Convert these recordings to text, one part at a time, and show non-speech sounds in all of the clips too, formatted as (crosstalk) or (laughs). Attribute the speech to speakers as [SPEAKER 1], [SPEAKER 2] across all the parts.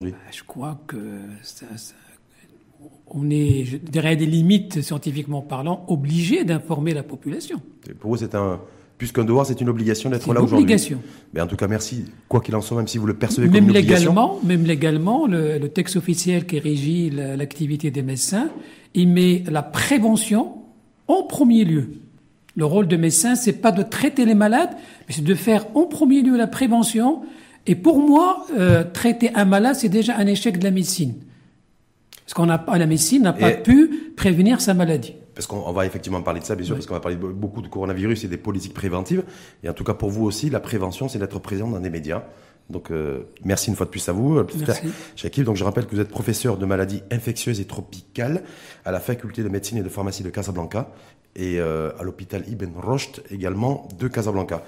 [SPEAKER 1] Je crois que ça, on est, je dirais, des limites scientifiquement parlant, obligé d'informer la population.
[SPEAKER 2] pour vous, c'est un, plus qu'un devoir, c'est une obligation d'être là aujourd'hui. obligation. Mais en tout cas, merci. Quoi qu'il en soit, même si vous le percevez comme une
[SPEAKER 1] obligation. Même légalement, le, le texte officiel qui régit l'activité des médecins, il met la prévention en premier lieu. Le rôle de médecin, c'est pas de traiter les malades, mais c'est de faire en premier lieu la prévention. Et pour moi, euh, traiter un malade, c'est déjà un échec de la médecine. Parce qu'on n'a pas, la médecine n'a pas pu prévenir sa maladie.
[SPEAKER 2] Parce qu'on va effectivement parler de ça, bien sûr, parce qu'on va parler beaucoup de coronavirus et des politiques préventives. Et en tout cas, pour vous aussi, la prévention, c'est d'être présent dans des médias. Donc, euh, merci une fois de plus à vous. Merci. Donc, je rappelle que vous êtes professeur de maladies infectieuses et tropicales à la faculté de médecine et de pharmacie de Casablanca et euh, à l'hôpital Ibn Rocht également de Casablanca.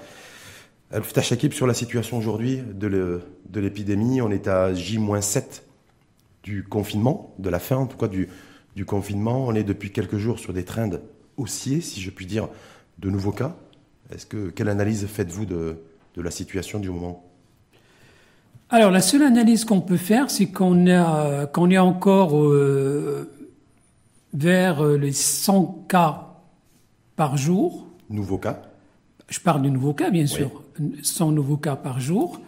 [SPEAKER 2] Alfta Shakib, sur la situation aujourd'hui de l'épidémie, on est à J-7 du confinement, de la fin en tout cas du, du confinement. On est depuis quelques jours sur des trends haussiers, si je puis dire, de nouveaux cas. Est-ce que quelle analyse faites-vous de, de, la situation du moment?
[SPEAKER 1] Alors la seule analyse qu'on peut faire, c'est qu'on est encore euh, vers euh, les 100 cas par jour.
[SPEAKER 2] Nouveaux cas?
[SPEAKER 1] Je parle de nouveaux cas, bien sûr. 100 nouveaux cas par jour.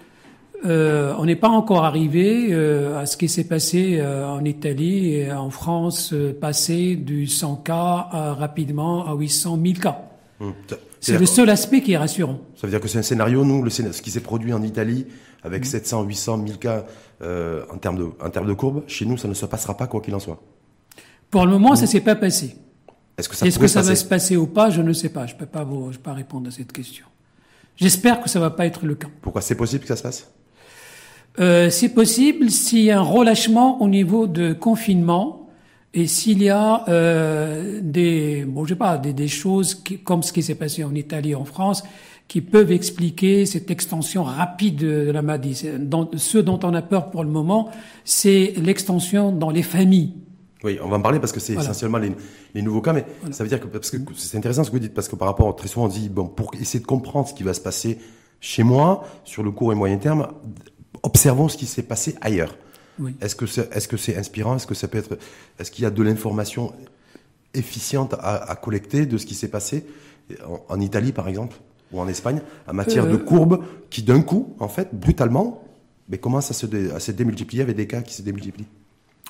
[SPEAKER 1] Euh, on n'est pas encore arrivé euh, à ce qui s'est passé euh, en Italie et en France, passé du 100 cas rapidement à 800 000 cas. Hum, c'est le seul aspect qui est rassurant.
[SPEAKER 2] Ça veut dire que c'est un scénario, nous, le, ce qui s'est produit en Italie, avec 700, 800, 1000 cas en, termes de, en termes de courbe, chez nous, ça ne se passera pas quoi qu'il en soit.
[SPEAKER 1] Pour le moment, ça ne s'est pas passé. Est-ce que ça, Est-ce que ça va se passer ou pas Je ne sais pas. Je ne peux pas, vous, je peux pas répondre à cette question. J'espère que ça ne va pas être le cas.
[SPEAKER 2] Pourquoi c'est possible que ça se passe?
[SPEAKER 1] Euh, c'est possible s'il y a un relâchement au niveau de confinement et s'il y a euh, des, bon, je sais pas, des, des choses qui, comme ce qui s'est passé en Italie, en France, qui peuvent expliquer cette extension rapide de la maladie. ce dont on a peur pour le moment, c'est l'extension dans les familles.
[SPEAKER 2] Oui, on va en parler parce que c'est essentiellement les, les, nouveaux cas, mais ça veut dire que parce que c'est intéressant ce que vous dites parce que par rapport très souvent on dit bon pour essayer de comprendre ce qui va se passer chez moi sur le court et moyen terme, observons ce qui s'est passé ailleurs. Est-ce que c'est est-ce que c'est inspirant? Est-ce que ça peut être Est-ce qu'il y a de l'information efficiente à, collecter de ce qui s'est passé en, Italie, par exemple, ou en Espagne, en matière de euh, courbes qui, d'un coup, en fait, brutalement, mais commencent à se, à se démultiplier? Avec des cas qui se démultiplient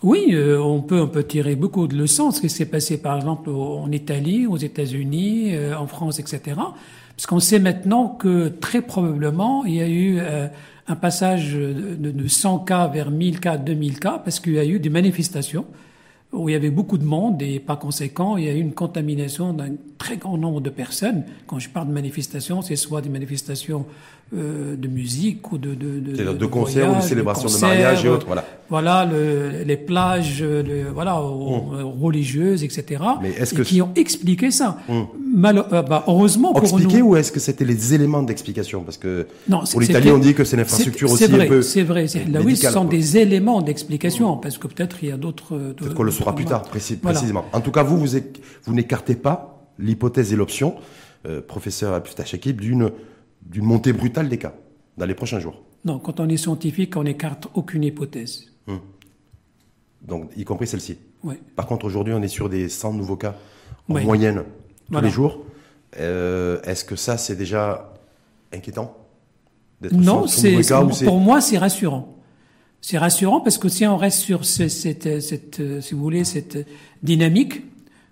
[SPEAKER 1] oui, euh, on peut on peut tirer beaucoup de leçons. Ce qui s'est passé par exemple en Italie, aux États-Unis, euh, en France, etc. Parce qu'on sait maintenant que très probablement il y a eu un passage de, 100 cas vers 1000 cas, 2000 cas, parce qu'il y a eu des manifestations où il y avait beaucoup de monde et par conséquent, il y a eu une contamination d'un très grand nombre de personnes. Quand je parle de manifestations, c'est soit des manifestations euh, de musique ou de de
[SPEAKER 2] de, de, concerts ou de célébrations de, mariage et autres, voilà.
[SPEAKER 1] Voilà le, les plages, le, voilà hum. religieuses, etc. Mais est-ce que qui ont expliqué ça. Mal, euh, bah, heureusement pour
[SPEAKER 2] Expliquer ou est-ce que c'était les éléments d'explication? Parce que non, pour l'Italie, on dit que c'est l'infrastructure aussi
[SPEAKER 1] vrai,
[SPEAKER 2] un peu.
[SPEAKER 1] C'est vrai, là oui, ce sont des éléments d'explication, parce que peut-être il y a d'autres.
[SPEAKER 2] Peut-être qu'on le saura plus tard, précisément. En tout cas, vous, vous, vous n'écartez pas l'hypothèse et l'option, euh, professeur Apustachekib, d'une d'une montée brutale des cas dans les prochains jours.
[SPEAKER 1] Non, quand on est scientifique, on n'écarte aucune hypothèse. Hum.
[SPEAKER 2] Donc, y compris celle-ci. Par contre, aujourd'hui, on est sur des 100 nouveaux cas en moyenne tous les jours. Euh, est-ce que ça, c'est déjà inquiétant
[SPEAKER 1] Non, c'est, pour moi, c'est rassurant. C'est rassurant parce que si on reste sur cette, cette, si vous voulez, cette dynamique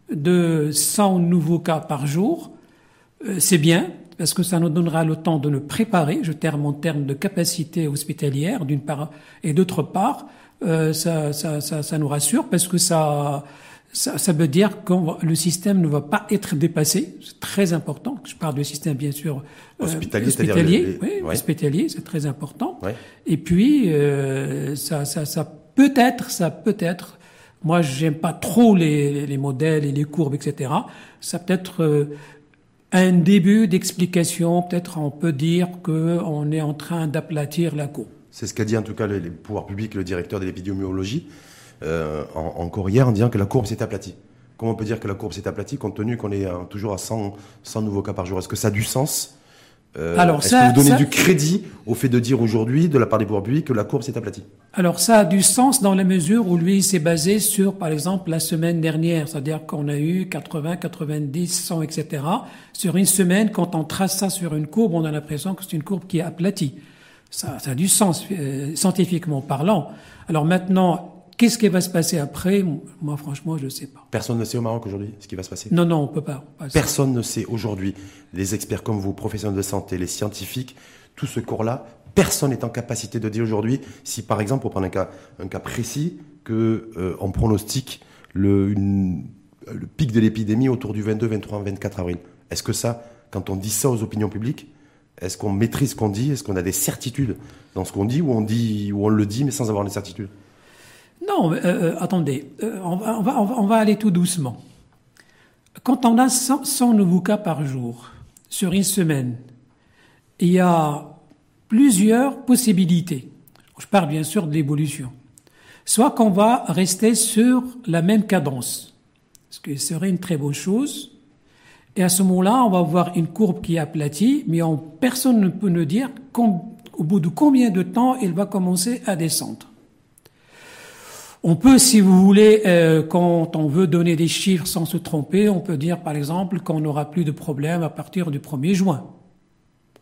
[SPEAKER 1] de 100 nouveaux cas par jour, euh, c'est bien parce que ça nous donnera le temps de nous préparer, je terme en termes de capacité hospitalière d'une part, et d'autre part, euh, ça, ça, ça, ça, nous rassure parce que ça, ça, ça veut dire que le système ne va pas être dépassé. C'est très important. Je parle du système, bien sûr,
[SPEAKER 2] euh, hospitalier, hospitalier,
[SPEAKER 1] oui, hospitalier, c'est très important. Et puis, euh, ça, ça, ça peut être, ça peut être. Moi, j'aime pas trop les, les, modèles et les courbes, etc. Ça peut être euh, un début d'explication. Peut-être on peut dire qu'on est en train d'aplatir la courbe.
[SPEAKER 2] C'est ce qu'a dit en tout cas les pouvoirs publics, le directeur de l'épidémiologie, euh, encore hier, en disant que la courbe s'est aplatie. Comment on peut dire que la courbe s'est aplatie compte tenu qu'on est euh, toujours à 100, 100, nouveaux cas par jour? Est-ce que ça a du sens? Euh, Alors Est-ce que vous donnez du crédit au fait de dire aujourd'hui, de la part des pouvoirs publics, que la courbe s'est aplatie?
[SPEAKER 1] Alors ça a du sens dans la mesure où lui s'est basé sur, par exemple, la semaine dernière, c'est-à-dire qu'on a eu 80, 90, 100, etc. Sur une semaine, quand on trace ça sur une courbe, on a l'impression que c'est une courbe qui est aplatie. Ça, ça a du sens euh, scientifiquement parlant. Alors maintenant, Qu'est-ce qui va se passer après? Moi, franchement, je ne sais pas.
[SPEAKER 2] Personne ne sait au Maroc aujourd'hui ce qui va se passer?
[SPEAKER 1] Non, non, on peut pas.
[SPEAKER 2] Personne ne sait aujourd'hui. Les experts comme vous, professionnels de santé, les scientifiques, tout ce corps-là, personne n'est en capacité de dire aujourd'hui si, par exemple, pour prendre un cas, un cas précis, que euh, on pronostique le, le pic de l'épidémie autour du 22, 23, 24 avril. Est-ce que ça, quand on dit ça aux opinions publiques, est-ce qu'on maîtrise ce qu'on dit? Est-ce qu'on a des certitudes dans ce qu'on dit ou on dit ou on le dit mais sans avoir des certitudes?
[SPEAKER 1] Non, euh, euh, attendez, euh, on, va, on, va, aller tout doucement. Quand on a 100, nouveaux cas par jour sur une semaine, il y a plusieurs possibilités. Je parle bien sûr de l'évolution. Soit qu'on va rester sur la même cadence, ce qui serait une très bonne chose. Et à ce moment-là, on va avoir une courbe qui est aplatie, mais personne ne peut nous dire au bout de combien de temps elle va commencer à descendre. On peut, si vous voulez, euh, quand on veut donner des chiffres sans se tromper, on peut dire par exemple qu'on n'aura plus de problèmes à partir du 1er juin.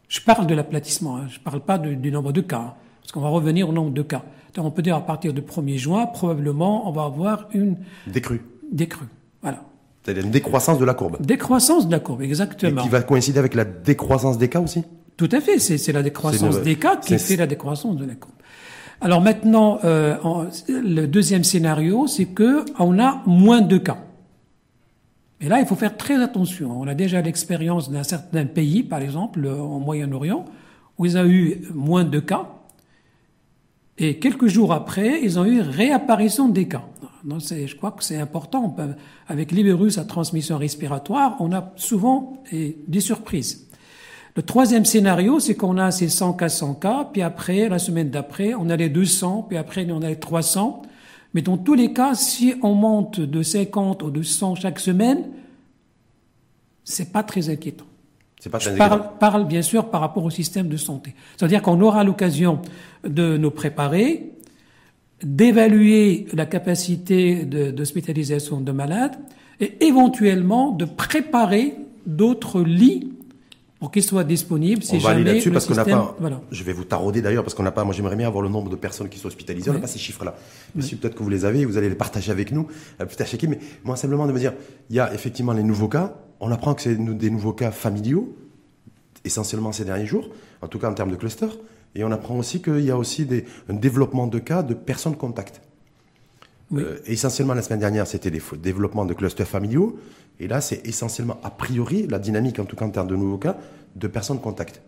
[SPEAKER 1] Je parle de l'aplatissement, hein, je ne parle pas du nombre de cas, hein, parce qu'on va revenir au nombre de cas. Donc on peut dire à partir du 1er juin, probablement, on va avoir une...
[SPEAKER 2] Décrue.
[SPEAKER 1] Décrue, voilà.
[SPEAKER 2] C'est-à-dire une décroissance de la courbe.
[SPEAKER 1] Décroissance de la courbe, exactement.
[SPEAKER 2] Et qui va coïncider avec la décroissance des cas aussi?
[SPEAKER 1] Tout à fait, c'est la décroissance des cas qui fait la décroissance de la courbe. Alors maintenant, euh, le deuxième scénario, c'est que on a moins de cas. Et là, il faut faire très attention. On a déjà l'expérience d'un certain pays, par exemple, au Moyen-Orient, où ils ont eu moins de cas. Et quelques jours après, ils ont eu réapparition des cas. Je crois que c'est important. Avec les à transmission respiratoire, on a souvent des surprises. Le troisième scénario, c'est qu'on a ces 100 cas, 100 cas, puis après, la semaine d'après, on a les 200, puis après, on a les 300. Mais dans tous les cas, si on monte de 50 ou de 100 chaque semaine, c'est pas très inquiétant.
[SPEAKER 2] C'est pas
[SPEAKER 1] très Je parle, parle, bien sûr par rapport au système de santé. C'est-à-dire qu'on aura l'occasion de nous préparer, d'évaluer la capacité d'hospitalisation de, de malades et éventuellement de préparer d'autres lits pour qu'il soit disponible.
[SPEAKER 2] On va aller là-dessus parce qu'on n'a pas. Je vais vous tarauder d'ailleurs parce qu'on n'a pas. Moi, j'aimerais bien avoir le nombre de personnes qui sont hospitalisées. On n'a pas ces chiffres-là. Mais si peut-être que vous les avez, vous allez les partager avec nous, euh, plus tard Mais moi, simplement de me dire, il y a effectivement les nouveaux cas. On apprend que c'est des nouveaux cas familiaux, essentiellement ces derniers jours, en tout cas en termes de cluster. Et on apprend aussi qu'il y a aussi des, un développement de cas de personnes contact. Euh, essentiellement, la semaine dernière, c'était des développements de clusters familiaux. Et là, c'est essentiellement, a priori, la dynamique, en tout cas en termes de nouveaux cas, de personnes contact.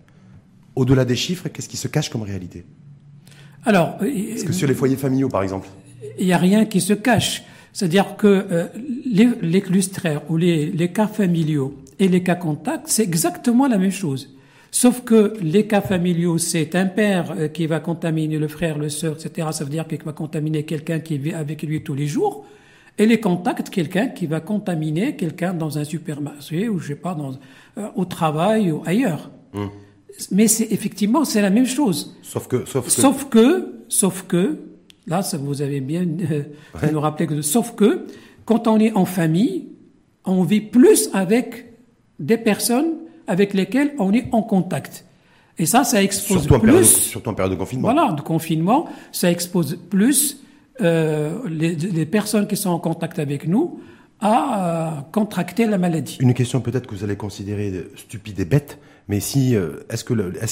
[SPEAKER 2] Au-delà des chiffres, qu'est-ce qui se cache comme réalité?
[SPEAKER 1] Alors,
[SPEAKER 2] euh, est-ce que sur les foyers familiaux, par exemple?
[SPEAKER 1] Il n'y a rien qui se cache. C'est-à-dire que euh, les, les clusters ou les, les cas familiaux et les cas contacts, c'est exactement la même chose. Sauf que les cas familiaux, c'est un père euh, qui va contaminer le frère, le sœur, etc. Ça veut dire qu'il va contaminer quelqu'un qui vit avec lui tous les jours. Et les contacts, quelqu'un qui va contaminer quelqu'un dans un supermarché ou je sais pas, dans, euh, au travail ou ailleurs. Hum. Mais c'est effectivement c'est la même chose.
[SPEAKER 2] Sauf que, sauf que,
[SPEAKER 1] sauf que, sauf que, là, ça vous avez bien euh, nous rappeler que, sauf que, quand on est en famille, on vit plus avec des personnes avec lesquels on est en contact. Et ça, ça expose
[SPEAKER 2] surtout
[SPEAKER 1] plus. En
[SPEAKER 2] période, surtout en période de confinement.
[SPEAKER 1] Voilà, de confinement, ça expose plus euh, les, les, personnes qui sont en contact avec nous à euh, contracter la maladie.
[SPEAKER 2] Une question peut-être que vous allez considérer stupide et bête, mais si euh, est-ce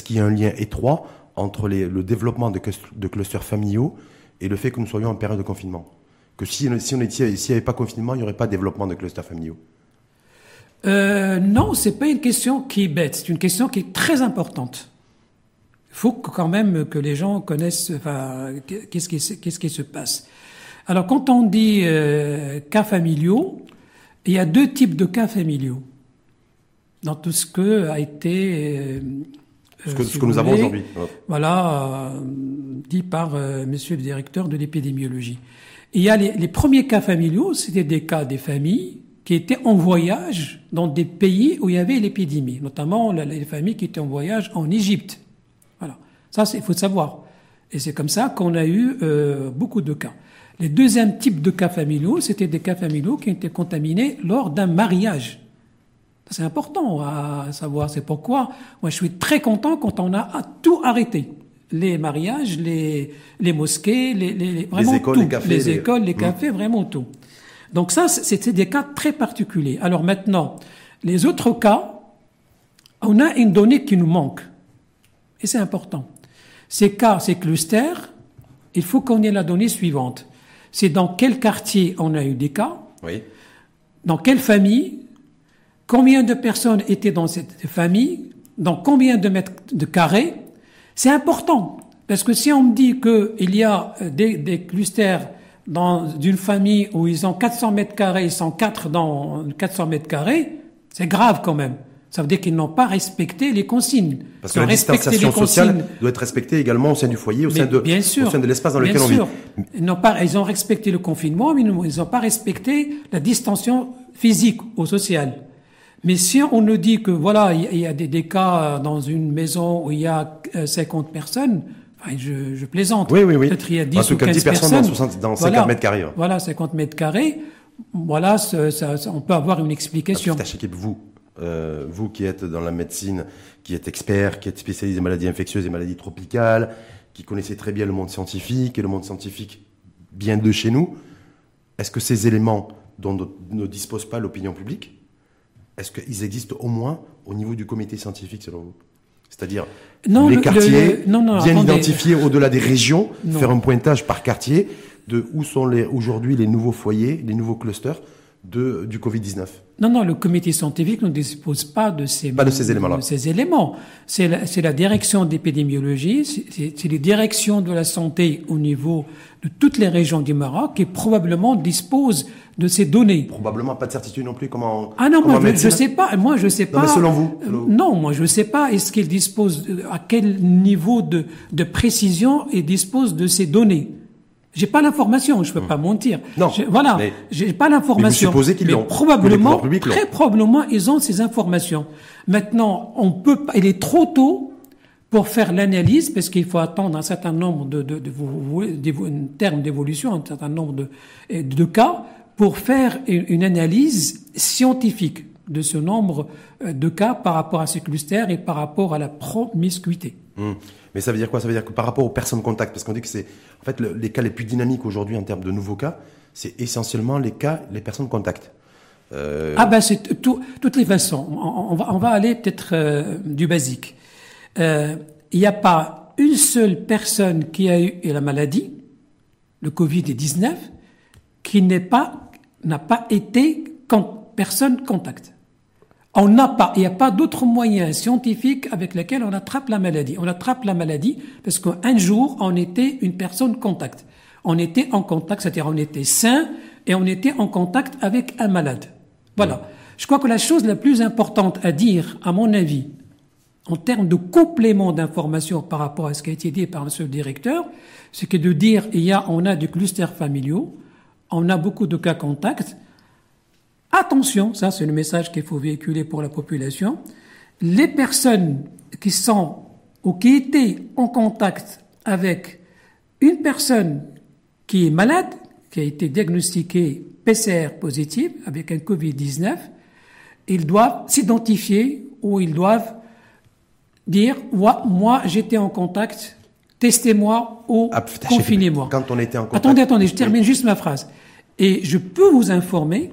[SPEAKER 2] qu'il y a un lien étroit entre les, le développement de, de, clusters familiaux et le fait que nous soyons en période de confinement? Que si, si on s'il n'y avait pas confinement, il n'y aurait pas de développement de clusters familiaux?
[SPEAKER 1] Non, c'est pas une question qui est bête, c'est une question qui est très importante. Il faut quand même que les gens connaissent enfin, qu'est-ce qui, qui se passe. Alors quand on dit euh, cas familiaux, il y a deux types de cas familiaux dans tout ce que a été
[SPEAKER 2] euh, ce que, ce que nous avons aujourd'hui.
[SPEAKER 1] Voilà, euh, dit par euh, Monsieur le directeur de l'épidémiologie. Il y a les, les premiers cas familiaux, c'était des cas des familles qui étaient en voyage dans des pays où il y avait l'épidémie, notamment les familles qui étaient en voyage en Égypte. Ça il faut savoir. Et c'est comme ça qu'on a eu euh, beaucoup de cas. Les deuxièmes types de cas familiaux, c'était des cas familiaux qui ont été contaminés lors d'un mariage. C'est important à savoir. C'est pourquoi moi je suis très content quand on a tout arrêté. Les mariages, les, les mosquées, les, les, vraiment
[SPEAKER 2] écoles,
[SPEAKER 1] tout.
[SPEAKER 2] les cafés,
[SPEAKER 1] les écoles, les cafés, vraiment tout. Donc ça, c'était des cas très particuliers. Alors maintenant, les autres cas, on a une donnée qui nous manque. Et c'est important. Ces cas, ces clusters, il faut qu'on ait la donnée suivante. C'est dans quel quartier on a eu des cas,
[SPEAKER 2] oui.
[SPEAKER 1] dans quelle famille, combien de personnes étaient dans cette famille, dans combien de mètres de carrés. C'est important. Parce que si on me dit qu'il y a des, des clusters dans une famille où ils ont 400 mètres carrés, ils sont quatre dans 400 mètres carrés, c'est grave quand même. Ça veut dire qu'ils n'ont pas respecté les consignes.
[SPEAKER 2] Parce que la distanciation sociale doit être respectée également au sein du foyer, au sein de,
[SPEAKER 1] bien sûr,
[SPEAKER 2] au sein de l'espace dans lequel
[SPEAKER 1] bien
[SPEAKER 2] on
[SPEAKER 1] sûr.
[SPEAKER 2] vit.
[SPEAKER 1] Ils n'ont pas, ils ont respecté le confinement, mais ils n'ont pas respecté la distanciation physique ou sociale. Mais si on nous dit que voilà, il y a des, des cas dans une maison où il y a 50 personnes, Enfin, je, je, plaisante.
[SPEAKER 2] Oui, oui, oui.
[SPEAKER 1] Peut-être il y a 10
[SPEAKER 2] en tout
[SPEAKER 1] ou 15
[SPEAKER 2] cas, 10 personnes
[SPEAKER 1] personnes.
[SPEAKER 2] dans, 60, dans 50
[SPEAKER 1] voilà,
[SPEAKER 2] mètres carrés. hein.
[SPEAKER 1] Voilà, 50 mètres carrés. Voilà, ça, ça, ça, on peut avoir une explication.
[SPEAKER 2] Vous, euh, vous qui êtes dans la médecine, qui êtes expert, qui êtes spécialisé en maladies infectieuses et maladies tropicales, qui connaissez très bien le monde scientifique et le monde scientifique bien de chez nous, est-ce que ces éléments dont ne, dispose pas l'opinion publique, est-ce qu'ils existent au moins au niveau du comité scientifique selon vous? C'est-à-dire les
[SPEAKER 1] le,
[SPEAKER 2] quartiers
[SPEAKER 1] le, non, non,
[SPEAKER 2] bien
[SPEAKER 1] attendez.
[SPEAKER 2] identifiés au-delà des régions,
[SPEAKER 1] Non.
[SPEAKER 2] faire un pointage par quartier de où sont les, aujourd'hui les nouveaux foyers, les nouveaux clusters de, du Covid-19.
[SPEAKER 1] Non, non, le comité scientifique ne dispose pas de ces,
[SPEAKER 2] Pas de ces éléments-là.
[SPEAKER 1] de ces éléments. C'est la, c'est la direction d'épidémiologie, c'est- c'est c'est les directions de la santé au niveau de toutes les régions du Maroc qui probablement disposent de ces données.
[SPEAKER 2] Probablement pas de certitude non plus comment.
[SPEAKER 1] Ah non,
[SPEAKER 2] comment
[SPEAKER 1] moi je,
[SPEAKER 2] médecin.
[SPEAKER 1] je sais pas. Moi je sais pas.
[SPEAKER 2] mais selon vous,
[SPEAKER 1] Euh,
[SPEAKER 2] selon-
[SPEAKER 1] Non, moi je sais pas. Est-ce qu'il dispose de- à quel niveau de, de précision il dispose de ces données? J'ai pas l'information. Je peux pas mentir.
[SPEAKER 2] Hmm. Non,
[SPEAKER 1] Je- voilà. J'ai pas l'information.
[SPEAKER 2] mais vous supposez qu'ils l'ont,
[SPEAKER 1] Probablement, très probablement, ils ont ces informations. Maintenant, on peut pas. Il est trop tôt pour faire l'analyse, parce qu'il faut attendre un certain nombre de, de, de, de, de- un terme d'évolution, un certain nombre de, de cas, pour faire une, analyse scientifique de ce nombre euh, de cas par rapport à ces clusters et par rapport à la promiscuité.
[SPEAKER 2] Hum. Mais ça veut dire quoi? Ça veut dire que par rapport aux personnes contact, parce qu'on dit que c'est en fait le- les cas les plus dynamiques aujourd'hui en termes de nouveaux cas, c'est essentiellement les cas les personnes contact. Euh,
[SPEAKER 1] Ah ben c'est tout, toutes les façons. On, on va, on va aller peut-être euh, du basique. Euh, Il n'y a pas une seule personne qui a eu la maladie, le Covid-19, qui n'est pas n'a pas été personne contact. On n'a pas, il n'y a pas d'autre moyen scientifique avec lequel on attrape la maladie. On attrape la maladie parce qu'un jour, on était une personne contact. On était en contact, c'est-à-dire on était sain et on était en contact avec un malade. Voilà. Je crois que la chose la plus importante à dire, à mon avis, en termes de complément d'information par rapport à ce qui a été dit par M. le directeur, c'est que de dire il y a, on a des clusters familiaux, on a beaucoup de cas contacts. Attention, ça c'est le message qu'il faut véhiculer pour la population. Les personnes qui sont ou qui étaient en contact avec une personne qui est malade, qui a été diagnostiquée PCR positive avec un Covid-19, ils doivent s'identifier ou ils doivent dire moi, moi j'étais en contact, testez-moi ou
[SPEAKER 2] Ah,
[SPEAKER 1] confinez-moi.
[SPEAKER 2] Quand on était en contact.
[SPEAKER 1] Attendez, attendez, je termine juste ma phrase. Et je peux vous informer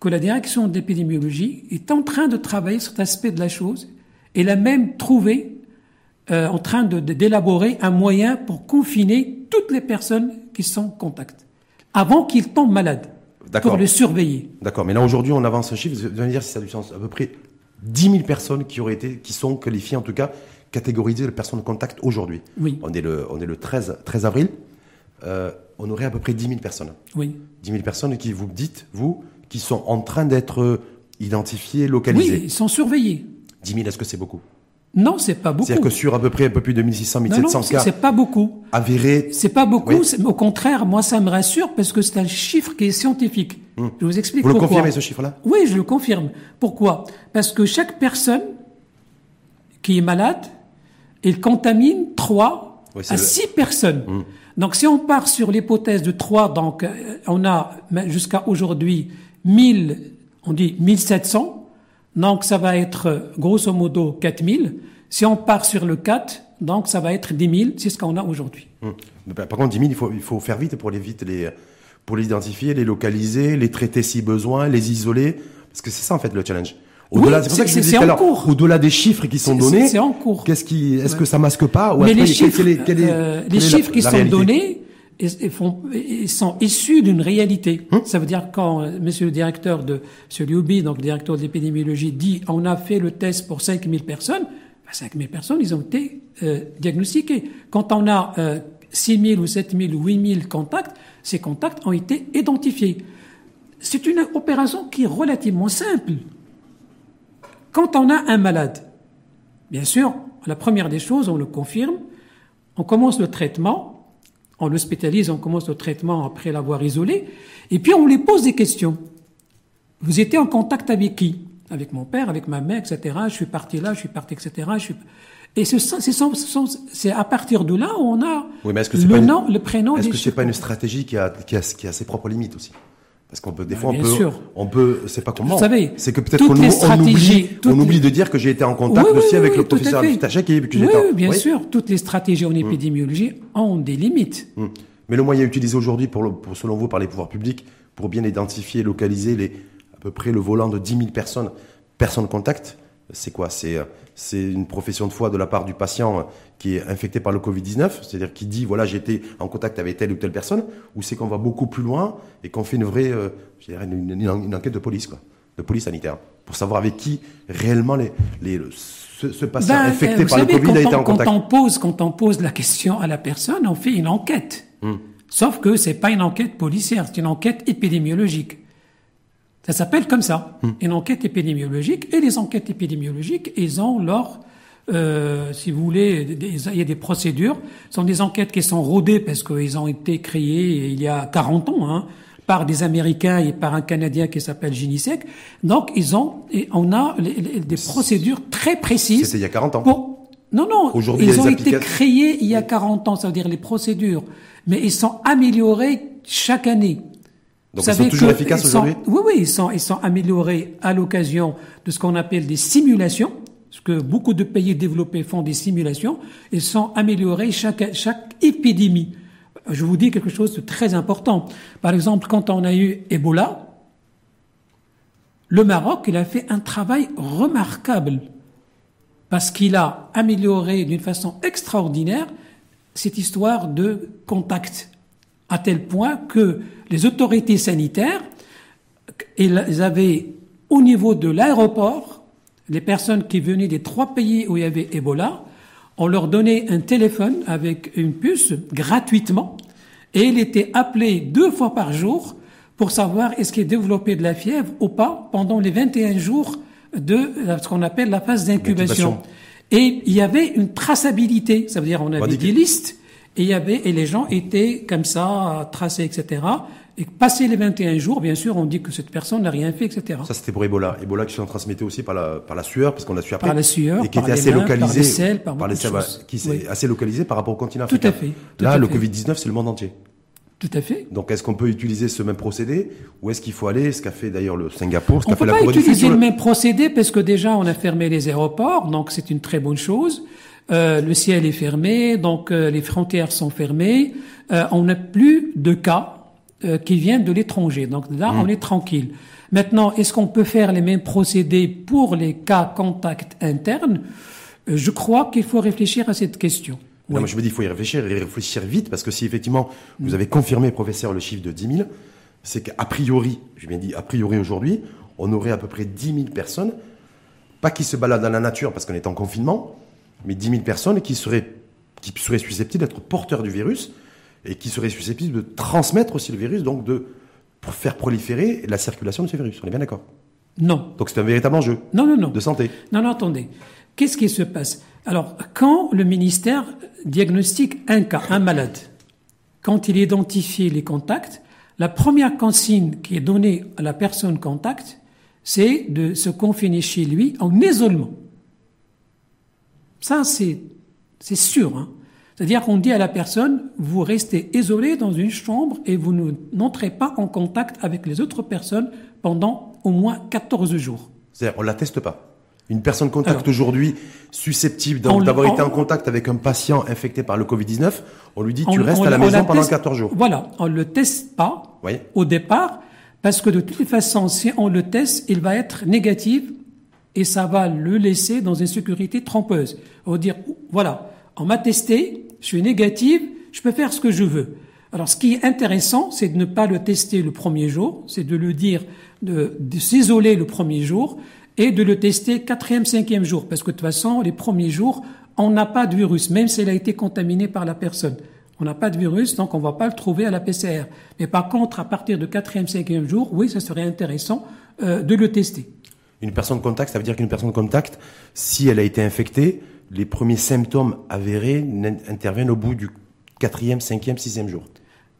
[SPEAKER 1] que la direction d'épidémiologie est en train de travailler sur cet aspect de la chose. Elle a même trouvé, euh, en train d'élaborer un moyen pour confiner toutes les personnes qui sont en contact, avant qu'ils tombent malades, pour les surveiller.
[SPEAKER 2] D'accord, mais là aujourd'hui on avance un chiffre, vous allez me dire si ça a du sens, à peu près 10 000 personnes qui auraient été, qui sont qualifiées en tout cas, catégorisées de personnes de contact aujourd'hui.
[SPEAKER 1] Oui.
[SPEAKER 2] On est le, on est le 13, 13 avril, euh, on aurait à peu près 10 000 personnes.
[SPEAKER 1] Oui.
[SPEAKER 2] 10 000 personnes qui vous dites, vous, qui sont en train d'être identifiées,
[SPEAKER 1] Oui,
[SPEAKER 2] localisées.
[SPEAKER 1] ils sont surveillés.
[SPEAKER 2] 10 000, est-ce que c'est beaucoup?
[SPEAKER 1] Non, c'est pas beaucoup.
[SPEAKER 2] C'est-à-dire que sur à peu près un peu plus de 1600,
[SPEAKER 1] non,
[SPEAKER 2] 1700
[SPEAKER 1] non,
[SPEAKER 2] cas
[SPEAKER 1] c'est pas beaucoup.
[SPEAKER 2] avérés,
[SPEAKER 1] C'est pas beaucoup.
[SPEAKER 2] Oui.
[SPEAKER 1] Au contraire, moi, ça me rassure parce que c'est un chiffre qui est scientifique. Hmm. Je vous explique
[SPEAKER 2] vous
[SPEAKER 1] pourquoi.
[SPEAKER 2] Vous le confirmez ce chiffre-là?
[SPEAKER 1] Oui, je le confirme. Pourquoi? Parce que chaque personne qui est malade, il contamine 3 à 6 personnes. Hmm. Donc si on part sur l'hypothèse de 3, donc euh, on a jusqu'à aujourd'hui 1000, on dit 1700, donc ça va être grosso modo 4000. Si on part sur le 4, donc ça va être 10 000, c'est ce qu'on a aujourd'hui.
[SPEAKER 2] Hmm. Par contre, 10 000, il faut, il faut faire vite pour les vite les pour les identifier, les localiser, les traiter si besoin, les isoler, parce que c'est ça en fait le challenge.
[SPEAKER 1] Au-delà, c'est pour ça que je disais
[SPEAKER 2] au-delà des chiffres qui sont donnés,
[SPEAKER 1] c'est en cours.
[SPEAKER 2] Qu'est-ce qui, est-ce que ça masque pas
[SPEAKER 1] ou Mais les chiffres, euh, les chiffres qui sont donnés, font, ils sont issus d'une réalité. Hum? Ça veut dire quand euh, Monsieur le directeur de, Monsieur Liubi, donc le directeur de l'épidémiologie, dit on a fait le test pour 5000 personnes, 5000 personnes, ils ont été euh, diagnostiquées. Quand on a euh, 6 000 ou 7 000 ou 8 000 contacts, ces contacts ont été identifiés. C'est une opération qui est relativement simple. Quand on a un malade, bien sûr, la première des choses, on le confirme, on commence le traitement, on l'hospitalise, on commence le traitement après l'avoir isolé, et puis on lui pose des questions. Vous étiez en contact avec qui? Avec mon père, avec ma mère, etc. Je suis parti là, je suis parti, etc. Je suis... Et c'est à partir de là où on a le nom, le prénom.
[SPEAKER 2] Est-ce que c'est pas une stratégie qui a, qui, a, qui a ses propres limites aussi? Parce qu'on peut des fois on peut, sûr. on peut, c'est pas comment.
[SPEAKER 1] Vous savez,
[SPEAKER 2] c'est que peut-être qu'on on oublie, on oublie de dire que j'ai été en contact aussi avec le professeur Vitaché qui,
[SPEAKER 1] que j'étais. Oui, bien sûr, toutes les stratégies en mm. épidémiologie ont des limites.
[SPEAKER 2] Mm. Mais le moyen utilisé aujourd'hui pour, pour, selon vous, par les pouvoirs publics, pour bien identifier, localiser les, peu près le volant de 10 000 personnes, personnes contact, c'est quoi? C'est c'est une profession de foi de la part du patient qui est infecté par le Covid-19, c'est-à-dire qui dit voilà j'ai été en contact avec telle ou telle personne, ou c'est qu'on va beaucoup plus loin et qu'on fait une vraie, euh, je dirais une, enquête de police quoi, de police sanitaire, pour savoir avec qui réellement les, les ce, patient ben, infecté par le Covid a été en contact.
[SPEAKER 1] Quand on pose quand on pose la question à la personne, on fait une enquête. Hmm. Sauf que c'est pas une enquête policière, c'est une enquête épidémiologique. Ça s'appelle comme ça, hmm. une enquête épidémiologique. Et les enquêtes épidémiologiques, ils ont leur, euh, si vous voulez, il y a des procédures. Ce sont des enquêtes qui sont rodées parce qu'ils ont été créées il y a 40 ans, hein, par des Américains et par un Canadien qui s'appelle Ginisec. Donc, ils ont, et on a des procédures très précises.
[SPEAKER 2] C'était il y a 40 ans.
[SPEAKER 1] non, non. Aujourd'hui, ils ont été créés il y a 40 ans, ça veut dire les procédures. Mais ils sont améliorés chaque année.
[SPEAKER 2] Donc ils sont toujours efficaces aujourd'hui?
[SPEAKER 1] Oui, oui, ils sont, ils sont améliorés à l'occasion de ce qu'on appelle des simulations, ce que beaucoup de pays développés font des simulations, ils sont améliorés chaque, chaque épidémie. Je vous dis quelque chose de très important. Par exemple, quand on a eu Ebola, le Maroc, il a fait un travail remarquable parce qu'il a amélioré d'une façon extraordinaire cette histoire de contact à tel point que les autorités sanitaires, ils avaient au niveau de l'aéroport, les personnes qui venaient des trois pays où il y avait Ebola, on leur donnait un téléphone avec une puce gratuitement et il était appelé deux fois par jour pour savoir est-ce qu'il développé de la fièvre ou pas pendant les 21 jours de ce qu'on appelle la phase d'incubation. Et il y avait une traçabilité, ça veut dire on avait des listes et il y avait, et les gens étaient comme ça, tracés, etc. Et passé les 21 jours, bien sûr, on dit que cette personne n'a rien fait, etc.
[SPEAKER 2] Ça, c'était pour Ebola. Ebola qui s'en transmettait aussi par la, par la sueur, parce qu'on a su après.
[SPEAKER 1] Par la sueur,
[SPEAKER 2] et qui était assez localisé. Par les par, qui s'est assez localisé par rapport au continent
[SPEAKER 1] africain. Tout à fait.
[SPEAKER 2] Là, le Covid-19, c'est le monde entier.
[SPEAKER 1] Tout à fait.
[SPEAKER 2] Donc, est-ce qu'on peut utiliser ce même procédé? Ou est-ce qu'il faut aller, ce qu'a fait d'ailleurs le Singapour, ce
[SPEAKER 1] qu'a
[SPEAKER 2] fait
[SPEAKER 1] la Corée On peut pas utiliser le même procédé parce que déjà on a fermé les aéroports, donc c'est une très bonne chose. Euh, le ciel est fermé, donc euh, les frontières sont fermées. Euh, on n'a plus de cas qui viennent de l'étranger. Donc là, mmh. on est tranquille. Maintenant, est-ce qu'on peut faire les mêmes procédés pour les cas contacts internes? Je crois qu'il faut réfléchir à cette question.
[SPEAKER 2] Non, moi je me dis, il faut y réfléchir, et réfléchir vite, parce que si effectivement vous avez confirmé, professeur, le chiffre de 10 000, c'est qu'a priori, j'ai bien dit a priori aujourd'hui, on aurait à peu près 10 000 personnes, pas qui se baladent dans la nature parce qu'on est en confinement, mais 10 000 personnes qui seraient, qui seraient susceptibles d'être porteurs du virus et qui seraient susceptibles de transmettre aussi le virus, donc de faire proliférer la circulation de ce virus. On est bien d'accord?
[SPEAKER 1] Non.
[SPEAKER 2] Donc c'est un véritable enjeu
[SPEAKER 1] non, non, non.
[SPEAKER 2] de santé.
[SPEAKER 1] Non, non, attendez. Qu'est-ce qui se passe? Alors, quand le ministère diagnostique un cas, un malade, quand il identifie les contacts, La première consigne qui est donnée à la personne contact, c'est de se confiner chez lui en isolement. Ça, c'est, c'est sûr. Hein. C'est-à-dire qu'on dit à la personne, vous restez isolé dans une chambre et vous n'entrez pas en contact avec les autres personnes pendant au moins 14 jours.
[SPEAKER 2] C'est-à-dire, on ne la teste pas une personne contact aujourd'hui susceptible d'avoir été en contact avec un patient infecté par le Covid-19, on lui dit tu restes à la maison pendant 14 jours.
[SPEAKER 1] Voilà, on le teste pas au départ parce que de toute façon, si on le teste, il va être négatif et ça va le laisser dans une sécurité trompeuse. On va dire voilà, on m'a testé, je suis négatif, je peux faire ce que je veux. Alors, ce qui est intéressant, c'est de ne pas le tester le premier jour, c'est de le dire, de, de s'isoler le premier jour, et de le tester quatrième, cinquième jour, parce que de toute façon, les premiers jours, on n'a pas de virus, même s'il a été contaminé par la personne. On n'a pas de virus, donc on ne va pas le trouver à la PCR. Mais par contre, à partir de quatrième, cinquième jour, oui, ça serait intéressant euh, de le tester.
[SPEAKER 2] Une personne contact, ça veut dire qu'une personne contact, si elle a été infectée, les premiers symptômes avérés interviennent au bout du quatrième, cinquième, sixième jour.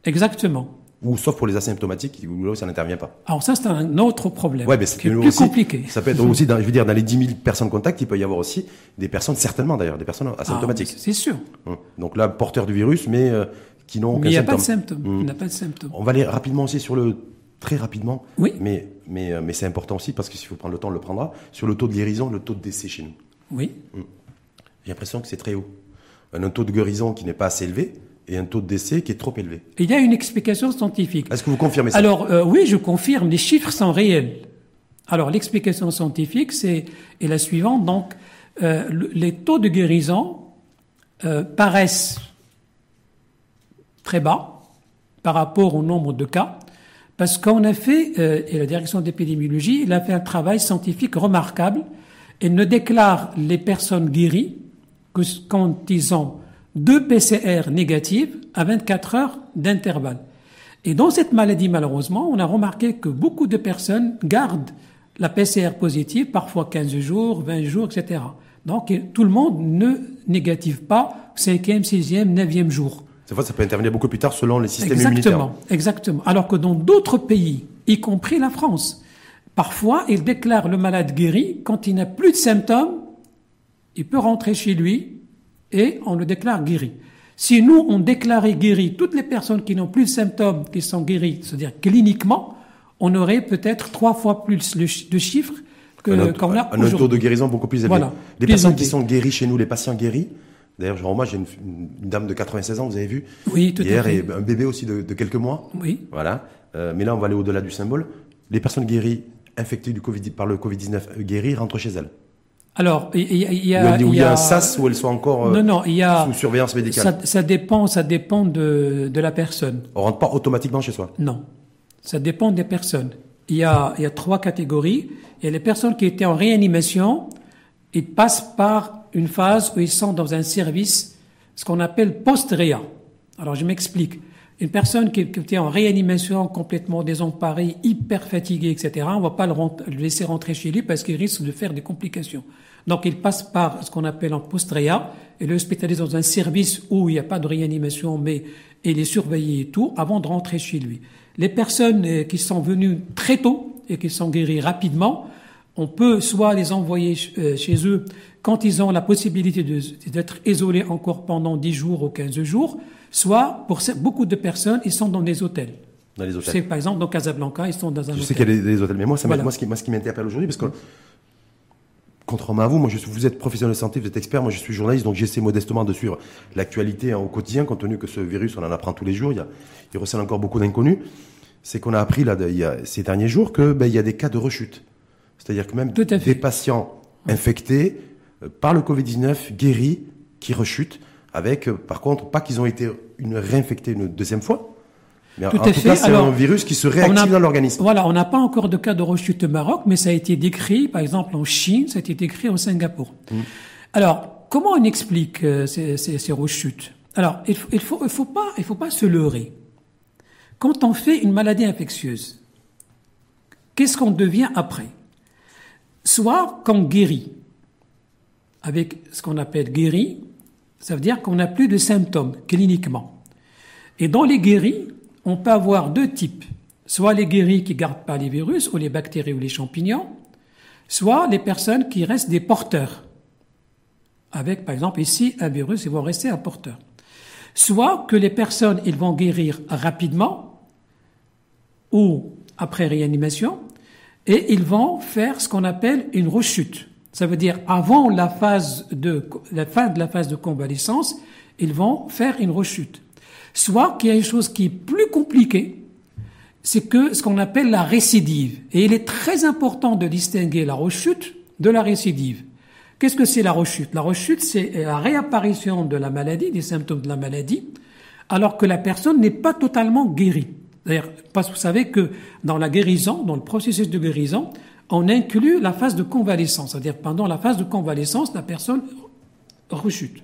[SPEAKER 1] Exactement
[SPEAKER 2] ou sauf pour les asymptomatiques, où ça n'intervient pas.
[SPEAKER 1] Alors ça, c'est un autre problème. Ouais, mais c'est plus compliqué.
[SPEAKER 2] Ça peut être aussi, dans, je veux dire, dans les 10 000 personnes contacts, il peut y avoir aussi des personnes, certainement d'ailleurs, des personnes asymptomatiques.
[SPEAKER 1] Ah, c'est sûr.
[SPEAKER 2] Hum. Donc là, porteurs du virus, mais euh, qui n'ont aucun
[SPEAKER 1] symptôme. Mais il n'y
[SPEAKER 2] a
[SPEAKER 1] pas de symptômes. Il n'y a pas de symptômes.
[SPEAKER 2] On va aller rapidement aussi sur le, très rapidement.
[SPEAKER 1] Oui.
[SPEAKER 2] Mais, mais, euh, mais c'est important aussi, parce que s'il faut prendre le temps, on le prendra, sur le taux de guérison, le taux de décès chez nous.
[SPEAKER 1] Oui.
[SPEAKER 2] Hum. J'ai l'impression que c'est très haut. Un taux de guérison qui n'est pas assez élevé, et un taux de décès qui est trop élevé.
[SPEAKER 1] Il y a une explication scientifique.
[SPEAKER 2] Est-ce que vous confirmez ça?
[SPEAKER 1] Alors euh, oui, je confirme, les chiffres sont réels. Alors l'explication scientifique c'est est la suivante. Donc euh, les taux de guérison euh, paraissent très bas par rapport au nombre de cas, parce qu'on a fait, et la direction d'épidémiologie, il a fait un travail scientifique remarquable. et ne déclare les personnes guéries que quand ils ont deux PCR négatives à 24 heures d'intervalle. Et dans cette maladie, malheureusement, on a remarqué que beaucoup de personnes gardent la PCR positive, parfois 15 jours, 20 jours, etc. Donc, tout le monde ne négative pas 5e, 6e, 9e jour.
[SPEAKER 2] Cette fois, ça peut intervenir beaucoup plus tard selon les systèmes
[SPEAKER 1] exactement, Exactement. Alors que dans d'autres pays, y compris la France, parfois, ils déclarent le malade guéri quand il n'a plus de symptômes, il peut rentrer chez lui, et on le déclare guéri. Si nous, on déclarait guéri toutes les personnes qui n'ont plus de symptômes, qui sont guéries, c'est-à-dire cliniquement, on aurait peut-être trois fois plus de chiffres que qu'on a
[SPEAKER 2] Un taux de guérison beaucoup plus élevé. les personnes qui sont guéries chez nous, les patients guéris, D'ailleurs, moi, j'ai une, dame de 96 ans, vous avez vu
[SPEAKER 1] Oui, tout
[SPEAKER 2] Hier,
[SPEAKER 1] à fait.
[SPEAKER 2] et un bébé aussi de, quelques mois.
[SPEAKER 1] Oui.
[SPEAKER 2] Voilà. Euh, mais là, on va aller au-delà du symbole. Les personnes guéries, infectées du COVID, par le Covid-19 euh, guéries, rentrent chez elles.
[SPEAKER 1] Alors, il y,
[SPEAKER 2] y, a, il y a un SAS où elles sont encore euh, non, non, y a, sous surveillance médicale.
[SPEAKER 1] Ça, ça, dépend, ça dépend de, de la personne.
[SPEAKER 2] On rentre pas automatiquement chez soi.
[SPEAKER 1] Non, ça dépend des personnes. Il y a, il y a trois catégories. Il y a les personnes qui étaient en réanimation, ils passent par une phase où ils sont dans un service, ce qu'on appelle post-réa. Alors, je m'explique. Une personne qui, était en réanimation complètement désemparée, hyper fatiguée, etc., on ne va pas le, laisser rentrer chez lui parce qu'il risque de faire des complications. Donc il passe par ce qu'on appelle un post-réa et le hospitalise dans un service où il n'y a pas de réanimation, mais il est surveillé et tout, avant de rentrer chez lui. Les personnes euh, qui sont venues très tôt et qui sont guéries rapidement, on peut soit les envoyer euh, chez eux quand ils ont la possibilité d'être isolés encore pendant 10 jours ou 15 jours, soit pour beaucoup de personnes, ils sont dans des hôtels.
[SPEAKER 2] Dans les hôtels.
[SPEAKER 1] par exemple, dans Casablanca, ils sont dans un hôtel.
[SPEAKER 2] Je sais qu'il y a des, hôtels, mais moi, ça moi, ce qui, moi, ce qui m'interpelle aujourd'hui, parce que contrairement à vous, moi, je vous êtes professionnel de santé, vous êtes expert, moi, je suis journaliste, donc j'essaie modestement de suivre l'actualité au quotidien, compte tenu que ce virus, on en apprend tous les jours, il, y a, il recèle encore beaucoup d'inconnus. C'est qu'on a appris là, il y a, ces derniers jours que ben, il y a des cas de rechute. C'est-à-dire que même des patients infectés par le Covid-19, guéris, qui rechutent, avec, euh, par contre, pas qu'ils ont été une réinfectés une deuxième fois, mais tout en tout cas, c'est un virus qui se réactive dans l'organisme.
[SPEAKER 1] Voilà, on n'a pas encore de cas de rechute au Maroc, mais ça a été décrit, par exemple, en Chine, ça a été décrit au Singapour. Mm. Alors, comment on explique euh, ces, ces, ces, rechutes? Alors, il faut, il faut, il faut pas, il faut pas se leurrer. Quand on fait une maladie infectieuse, qu'est-ce qu'on devient après? Soit qu'on guérit, avec ce qu'on appelle guéri, ça veut dire qu'on n'a plus de symptômes cliniquement. Et dans les guéris, on peut avoir deux types. Soit les guéris qui gardent pas les virus, ou les bactéries ou les champignons, soit les personnes qui restent des porteurs. Avec, par exemple, ici, un virus, ils vont rester un porteur. Soit que les personnes, ils vont guérir rapidement, ou après réanimation, et ils vont faire ce qu'on appelle une rechute. Ça veut dire avant la phase de la fin de la phase de convalescence, ils vont faire une rechute. Soit qu'il y a une chose qui est plus compliquée, c'est que ce qu'on appelle la récidive. Et il est très important de distinguer la rechute de la récidive. Qu'est-ce que c'est la rechute? La rechute, c'est la réapparition de la maladie, des symptômes de la maladie, alors que la personne n'est pas totalement guérie. D'ailleurs, parce que vous savez que dans la guérison, dans le processus de guérison, on inclut la phase de convalescence. C'est-à-dire pendant la phase de convalescence, la personne rechute.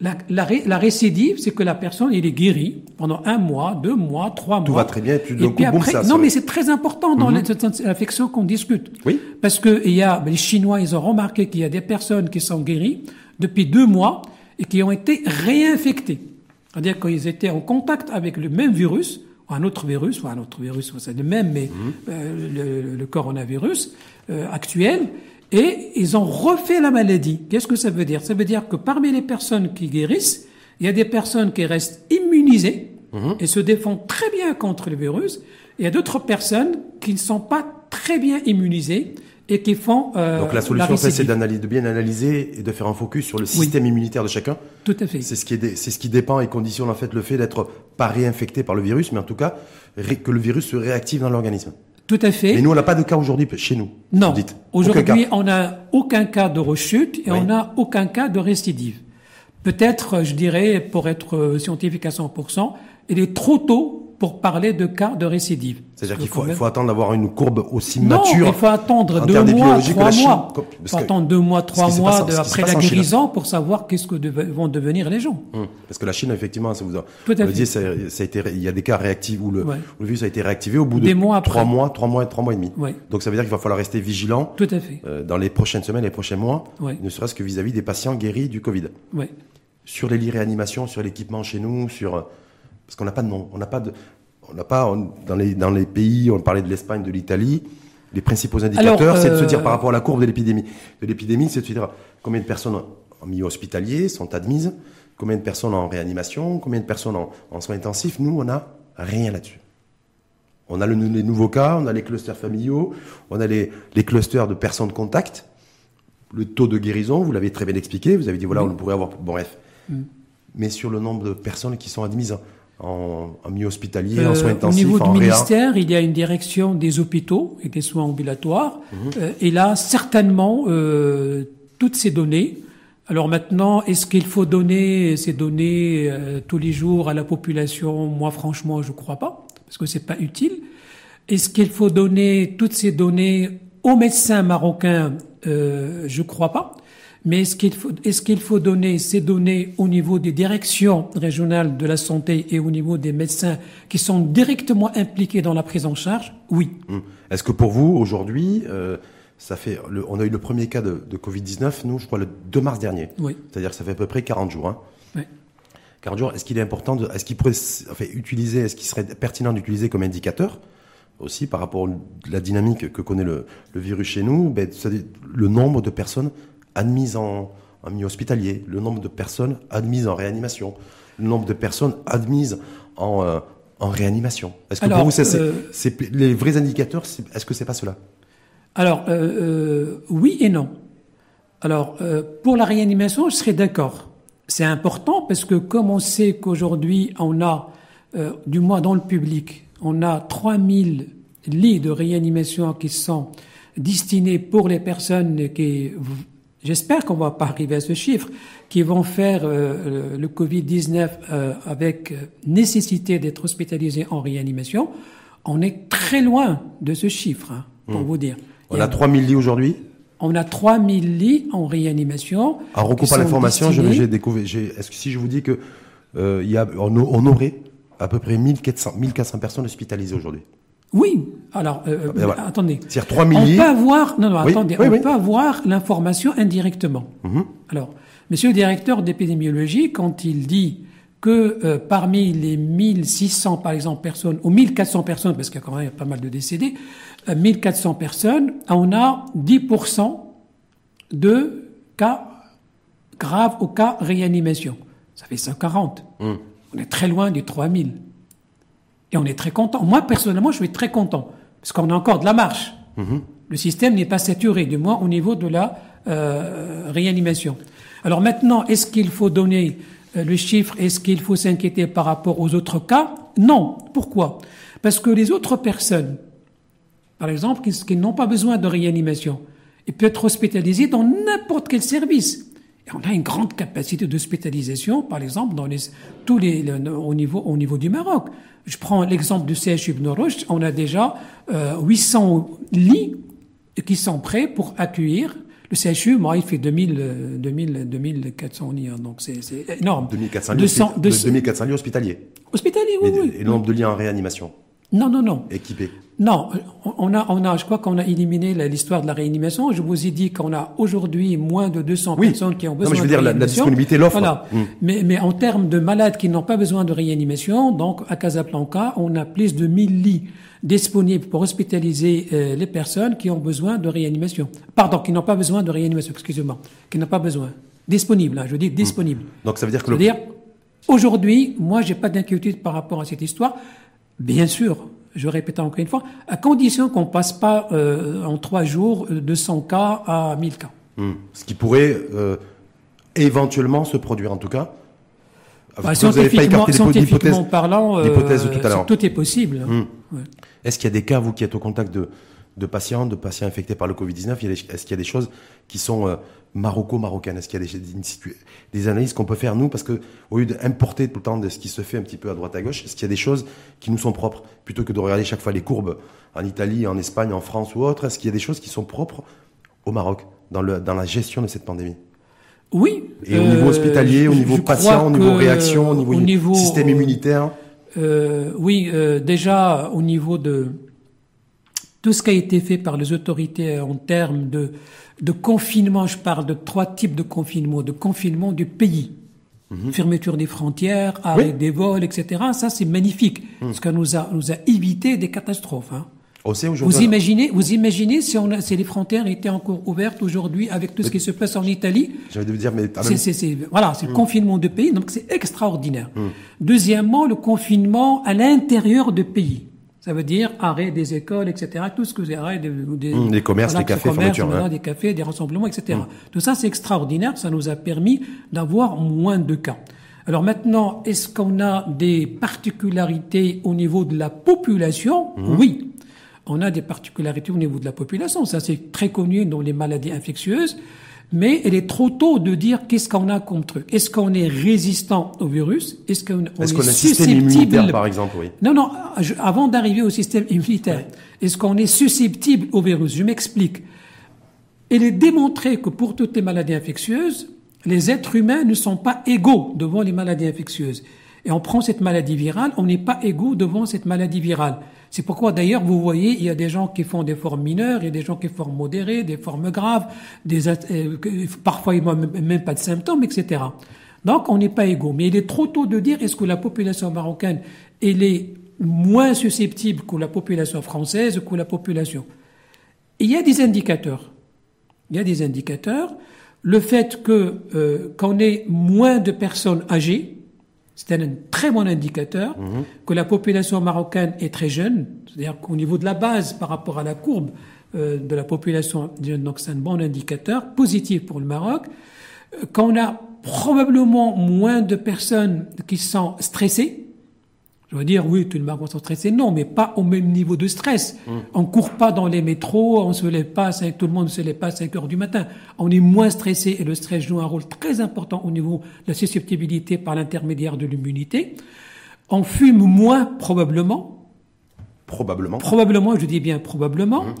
[SPEAKER 1] La, la, récidive, c'est que la personne, est guérie pendant un mois, deux mois, trois mois.
[SPEAKER 2] Tout va très bien,
[SPEAKER 1] tu et puis après, Non, mais c'est très important dans mm l'infection qu'on discute. Oui. Parce que il y a, les Chinois, ils ont remarqué qu'il y a des personnes qui sont guéries depuis deux mois et qui ont été réinfectées. C'est-à-dire qu'ils étaient en contact avec le même virus, ou un autre virus, ou un autre virus, c'est le même, mais mhm. euh, le, le, coronavirus euh, actuel, et ils ont refait la maladie. Qu'est-ce que ça veut dire? Ça veut dire que parmi les personnes qui guérissent, il y a des personnes qui restent immunisées mhm. et se défendent très bien contre le virus. Et il y a d'autres personnes qui ne sont pas très bien immunisées et qui font.
[SPEAKER 2] Euh, Donc la solution, c'est d'analyser, de bien analyser et de faire un focus sur le système immunitaire de chacun.
[SPEAKER 1] Tout à fait.
[SPEAKER 2] C'est ce qui est, c'est ce qui dépend et conditionne en fait le fait d'être pas réinfecté par le virus, mais en tout cas que le virus se réactive dans l'organisme.
[SPEAKER 1] Tout à fait.
[SPEAKER 2] Mais nous, on n'a pas de cas aujourd'hui chez nous.
[SPEAKER 1] Non. Aujourd'hui, on n'a aucun cas de rechute et on n'a aucun cas de récidive. Peut-être, je dirais, pour être scientifique à 100%, il est trop tôt pour parler de cas de récidive.
[SPEAKER 2] C'est-à-dire qu'il faut, attendre d'avoir une courbe aussi mature.
[SPEAKER 1] Non, il faut attendre deux mois, trois mois. Il faut attendre deux mois, trois mois après la guérison pour savoir qu'est-ce que vont devenir les gens.
[SPEAKER 2] Hum. Parce que la Chine, effectivement, ça vous a, Tout à fait. Ça, ça, a été, il y a des cas réactifs où le, le, virus a été réactivé au bout de trois mois, trois mois, trois mois et demi. Donc ça veut dire qu'il va falloir rester vigilant.
[SPEAKER 1] Tout à fait.
[SPEAKER 2] Euh, dans les prochaines semaines, les prochains mois, ne serait-ce que vis-à-vis des patients guéris du Covid. Sur les lits réanimation, sur l'équipement chez nous, sur parce qu'on n'a pas de nom, on n'a pas de, on n'a pas dans les dans les pays, on parlait de l'Espagne, de l'Italie, les principaux indicateurs, c'est de se dire euh, par rapport à la courbe de l'épidémie, de l'épidémie, c'est de se dire combien de personnes en milieu hospitalier sont admises, combien de personnes en réanimation, combien de personnes en, soins intensifs. Nous, on n'a rien là-dessus. On a le, les nouveaux cas, on a les clusters familiaux, on a les, les clusters de personnes de contact, le taux de guérison, vous l'avez très bien expliqué, vous avez dit voilà, on pourrait avoir, bon bref. Mm. Mais sur le nombre de personnes qui sont admises en, en milieu hospitalier, en soins intensifs,
[SPEAKER 1] Au niveau du ministère, il y a une direction des hôpitaux et des soins ambulatoires. Mhm. Euh, et là, certainement, euh, toutes ces données. Alors maintenant, est-ce qu'il faut donner ces données euh, tous les jours à la population? Moi, franchement, je crois pas, parce que c'est pas utile. Est-ce qu'il faut donner toutes ces données aux médecins marocains? Euh, Je crois pas. Mais est-ce qu'il faut, est-ce qu'il faut donner ces données au niveau des directions régionales de la santé et au niveau des médecins qui sont directement impliqués dans la prise en charge? Oui.
[SPEAKER 2] Hum. Est-ce que pour vous, aujourd'hui, euh, ça fait, le, on a eu le premier cas de, de, Covid-19, nous, je crois, le 2 mars dernier.
[SPEAKER 1] Oui.
[SPEAKER 2] C'est-à-dire que ça fait à peu près 40 jours. Hein.
[SPEAKER 1] Oui.
[SPEAKER 2] 40 jours, est-ce qu'il est important, de, est-ce qu'il pourrait enfin, utiliser, est-ce qu'il serait pertinent d'utiliser comme indicateur aussi par rapport à la dynamique que connaît le, le virus chez nous, ben, le nombre de personnes admises en, en milieu hospitalier, le nombre de personnes admises en réanimation, le nombre de personnes admises en, euh, en réanimation. Est-ce que pour vous, c'est, euh, les vrais indicateurs, est-ce que c'est pas cela?
[SPEAKER 1] Alors, euh, oui et non. Alors, pour la réanimation, je serais d'accord. C'est important parce que comme on sait qu'aujourd'hui, on a, du moins dans le public, on a 3000 lits de réanimation qui sont destinés pour les personnes qui J'espère qu'on va pas arriver à ce chiffre, qui vont faire euh, le Covid-19 euh, avec nécessité d'être hospitalisé en réanimation. On est très loin de ce chiffre, hein, pour hmm. vous dire.
[SPEAKER 2] On a, 3000 lits aujourd'hui?
[SPEAKER 1] On a 3000 lits en réanimation.
[SPEAKER 2] En recoupant l'information, j'ai découvert. Est-ce que si je vous dis que euh, il y a, on, on, aurait à peu près 1400, 1400 personnes hospitalisées aujourd'hui?
[SPEAKER 1] Oui. Alors, euh, ah, ben attendez.
[SPEAKER 2] C'est-à-dire 3 milliers.
[SPEAKER 1] On peut avoir, non, non, attendez. on peut avoir l'information indirectement. Mhm. Alors, monsieur le directeur d'épidémiologie, quand il dit que euh, parmi les 1600 par exemple personnes ou 1400 personnes parce qu'il y a quand même pas mal de décédés, 1400 personnes, on a 10% de cas graves au cas réanimation. Ça fait 140. Hum. On est très loin des 3000. Et on est très content. Moi, personnellement, je suis très content. Parce qu'on a encore de la marche. Hum. Le système n'est pas saturé, du moins au niveau de la euh, réanimation. Alors maintenant, est-ce qu'il faut donner euh, le chiffre? Est-ce qu'il faut s'inquiéter par rapport aux autres cas? Non. Pourquoi? Parce que les autres personnes, par exemple, qui, n'ont pas besoin de réanimation, ils peuvent être hospitalisés dans n'importe quel service. On a une grande capacité d'hospitalisation, par exemple, dans les, tous les, au, niveau, au niveau du Maroc. Je prends l'exemple du CHU Ibn on a déjà euh, 800 lits qui sont prêts pour accueillir le CHU, moi, il fait 2000, 2000, 2400 lits, hein, donc c'est énorme.
[SPEAKER 2] 2400 lits, 200, 2400 lits hospitaliers.
[SPEAKER 1] Hospitaliers, oui, oui.
[SPEAKER 2] Et le nombre de lits en réanimation
[SPEAKER 1] Non, non, non.
[SPEAKER 2] Équipés
[SPEAKER 1] Non, on a, on a, je crois qu'on a éliminé l'histoire de la réanimation. Je vous ai dit qu'on a aujourd'hui moins de 200 personnes qui ont besoin non, mais je veux dire,
[SPEAKER 2] La, disponibilité, l'offre.
[SPEAKER 1] Voilà. Hmm. Mais, mais en termes de malades qui n'ont pas besoin de réanimation, donc à Casablanca, on a plus de 1000 lits disponible pour hospitaliser euh, les personnes qui ont besoin de réanimation. Pardon, qui n'ont pas besoin de réanimation, excusez-moi, qui n'ont pas besoin. Disponible, hein, je dis disponible.
[SPEAKER 2] Hmm. Donc ça veut dire que...
[SPEAKER 1] le... dire, aujourd'hui, moi, j'ai pas d'inquiétude par rapport à cette histoire. Bien sûr, je répète encore une fois, à condition qu'on passe pas euh, en trois jours de 100 cas à 1000 cas.
[SPEAKER 2] Hmm. Ce qui pourrait euh, éventuellement se produire en tout cas
[SPEAKER 1] bah, scientifiquement, scientifiquement parlant, tout, tout, est possible. Hmm.
[SPEAKER 2] Est-ce qu'il y a des cas, vous qui êtes au contact de, de patients, de patients infectés par le Covid-19, est-ce qu'il y a des choses qui sont euh, maroco-marocaines Est-ce qu'il y a des, des analyses qu'on peut faire, nous? Parce que au lieu d'importer tout le temps de ce qui se fait un petit peu à droite à gauche, est-ce qu'il y a des choses qui nous sont propres? Plutôt que de regarder chaque fois les courbes en Italie, en Espagne, en France ou autre, est-ce qu'il y a des choses qui sont propres au Maroc dans, le, dans la gestion de cette pandémie?
[SPEAKER 1] Oui.
[SPEAKER 2] Et au niveau hospitalier, au niveau patient, au niveau réaction, au niveau, système immunitaire?
[SPEAKER 1] Euh, Oui, euh, déjà au niveau de tout ce qui a été fait par les autorités en termes de, de confinement, je parle de trois types de confinement, de confinement du pays. Mhm. Fermeture des frontières, arrêt des vols, etc. Ça, c'est magnifique, mhm. parce que nous a, nous a évité des catastrophes. Hein. Vous imaginez, vous imaginez si, on a, si les frontières étaient encore ouvertes aujourd'hui avec tout ce qui se passe en Italie?
[SPEAKER 2] J'allais vous dire, mais
[SPEAKER 1] c'est, voilà, c'est le hmm. confinement de pays, donc c'est extraordinaire. Hmm. Deuxièmement, le confinement à l'intérieur de pays. Ça veut dire arrêt des écoles, etc. Tout ce que vous arrêt des, des
[SPEAKER 2] mmh, commerces, des cafés, commerces,
[SPEAKER 1] des cafés, des rassemblements, etc. Tout ça, c'est extraordinaire. Ça nous a permis d'avoir moins de cas. Alors maintenant, est-ce qu'on a des particularités au niveau de la population Oui on a des particularités au niveau de la population. Ça, c'est très connu dans les maladies infectieuses. Mais il est trop tôt de dire qu'est-ce qu'on a comme truc. Est-ce qu'on est résistant au virus?
[SPEAKER 2] Est-ce qu'on est, est, susceptible? par exemple? Oui.
[SPEAKER 1] Non, non. avant d'arriver au système immunitaire, est-ce qu'on est susceptible au virus? Je m'explique. Il est démontré que pour toutes les maladies infectieuses, les êtres humains ne sont pas égaux devant les maladies infectieuses. Et on prend cette maladie virale, on n'est pas égaux devant cette maladie virale. C'est pourquoi d'ailleurs vous voyez, il y a des gens qui font des formes mineures, il y a des gens qui font modérées, des formes graves, des, euh, parfois ils n'ont même pas de symptômes, etc. Donc on n'est pas égaux. Mais il est trop tôt de dire est-ce que la population marocaine elle est moins susceptible que la population française, que la population? il y a des indicateurs. Il y a des indicateurs. Le fait que euh, qu'on ait moins de personnes âgées, c'est un très bon indicateur mhm. que la population marocaine est très jeune, c'est-à-dire qu'au niveau de la base par rapport à la courbe euh, de la population jeune, donc c'est un bon indicateur positif pour le Maroc. Euh, qu'on a probablement moins de personnes qui sont stressées, je veux dire, oui, tout le monde est stressé. Non, mais pas au même niveau de stress. On mm. On court pas dans les métros, on se lève pas, tout le monde ne se lève pas à 5 heures du matin. On est moins stressé et le stress joue un rôle très important au niveau de la susceptibilité par l'intermédiaire de l'immunité. On fume moins, probablement.
[SPEAKER 2] Probablement.
[SPEAKER 1] Probablement, je dis bien probablement. Mm.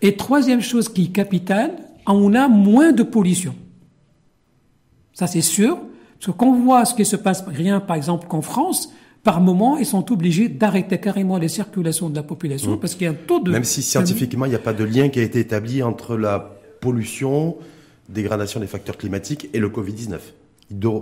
[SPEAKER 1] Et troisième chose qui est capitale, on a moins de pollution. Ça, c'est sûr. Parce que quand on voit ce qui se passe, rien, par exemple, qu'en France, par moment, ils sont obligés d'arrêter carrément les circulations de la population mmh. parce qu'il y a un taux de...
[SPEAKER 2] Même si scientifiquement, il n'y a pas de lien qui a été établi entre la pollution, dégradation des facteurs climatiques et le Covid-19.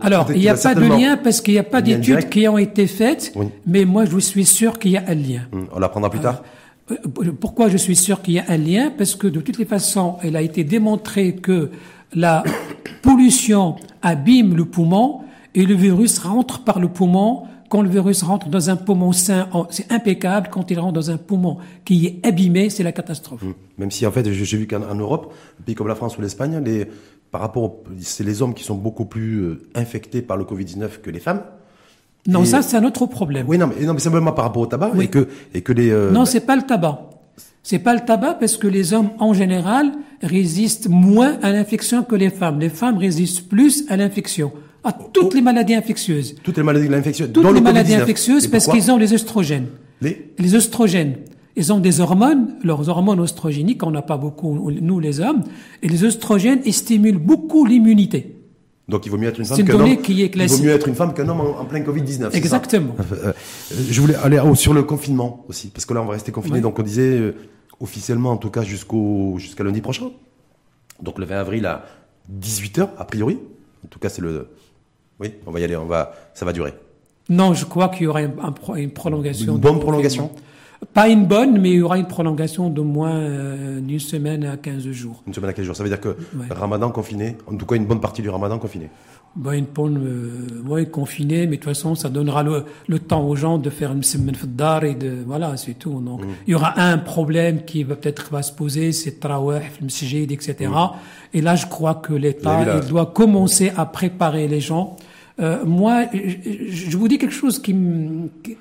[SPEAKER 1] Alors, il n'y a pas de lien parce qu'il n'y a pas d'études qui ont été faites, mais moi, je suis sûr qu'il y a un lien.
[SPEAKER 2] Hum, on l'apprendra plus tard.
[SPEAKER 1] Euh, pourquoi je suis sûr qu'il y a un lien? Parce que de toutes les façons, il a été démontré que la (coughs) pollution abîme le poumon et le virus rentre par le poumon. Quand le virus rentre dans un poumon sain, c'est impeccable. Quand il rentre dans un poumon qui est abîmé, c'est la catastrophe. Hum.
[SPEAKER 2] Même si en fait, j'ai vu qu'en Europe, un pays comme la France ou l'Espagne, les, par rapport, c'est les hommes qui sont beaucoup plus euh, infectés par le Covid-19 que les femmes.
[SPEAKER 1] Non, ça c'est un autre problème.
[SPEAKER 2] Oui, non, mais, non, mais simplement par rapport au tabac et que et que les.
[SPEAKER 1] Euh, non, c'est pas le tabac. C'est pas le tabac parce que les hommes en général résistent moins à l'infection que les femmes. Les femmes résistent plus à l'infection, à toutes les maladies infectieuses.
[SPEAKER 2] Toutes les maladies infectieuses.
[SPEAKER 1] Toutes les maladies infectieuses parce qu'ils ont les oestrogènes. Les les oestrogènes. Ils ont des hormones, leurs hormones oestrogéniques, on n'a pas beaucoup, nous les hommes, et les oestrogènes stimulent beaucoup l'immunité.
[SPEAKER 2] Donc il vaut mieux être une femme qu'un homme. Qui est il vaut mieux être une femme qu'un homme en, plein Covid-19.
[SPEAKER 1] Exactement.
[SPEAKER 2] Euh, je voulais aller sur le confinement aussi, parce que là on va rester confiné. Donc on disait euh, officiellement en tout cas jusqu'au jusqu'à lundi prochain. Donc le 20 avril à 18h a priori. En tout cas c'est le. Oui, on va y aller. On va. Ça va durer.
[SPEAKER 1] Non, je crois qu'il y aura une prolongation.
[SPEAKER 2] Une bonne prolongation.
[SPEAKER 1] Pas une bonne, mais il y aura une prolongation de moins euh, d'une semaine à 15 jours.
[SPEAKER 2] Une semaine à 15 jours. Ça veut dire que Ramadan confiné, en tout cas une bonne partie du Ramadan confiné.
[SPEAKER 1] Bah, une bonne, euh, ouais, confiné, mais de toute façon, ça donnera le, le temps aux gens de faire une semaine d'art et de, voilà, c'est tout. Donc, mm. il y aura un problème qui va peut-être va se poser, c'est Traweh, le etc. Mm. Et là, je crois que l'État, il doit commencer à préparer les gens euh, moi, je, vous dis quelque chose qui,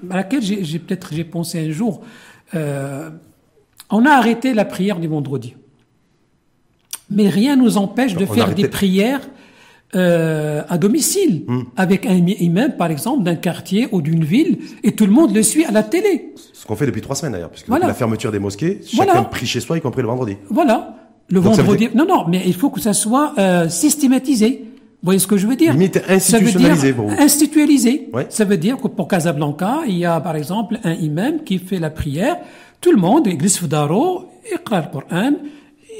[SPEAKER 1] à laquelle j'ai peut-être j'ai pensé un jour. Euh, on a arrêté la prière du vendredi, mais rien nous empêche de faire des prières euh, à domicile hmm. avec un imam, par exemple, d'un quartier ou d'une ville, et tout le monde le suit à la télé.
[SPEAKER 2] Ce qu'on fait depuis trois semaines d'ailleurs, puisque la fermeture des mosquées, chacun prie chez soi, y compris le vendredi.
[SPEAKER 1] Voilà. Le vendredi. Non, non, mais il faut que ça soit euh, systématisé. Vous voyez ce que je veux dire
[SPEAKER 2] Limite institutionnalisé
[SPEAKER 1] pour. Ça veut dire que pour Casablanca, il y a par exemple un imam qui fait la prière. Tout le monde, église Fudaro, il le Coran,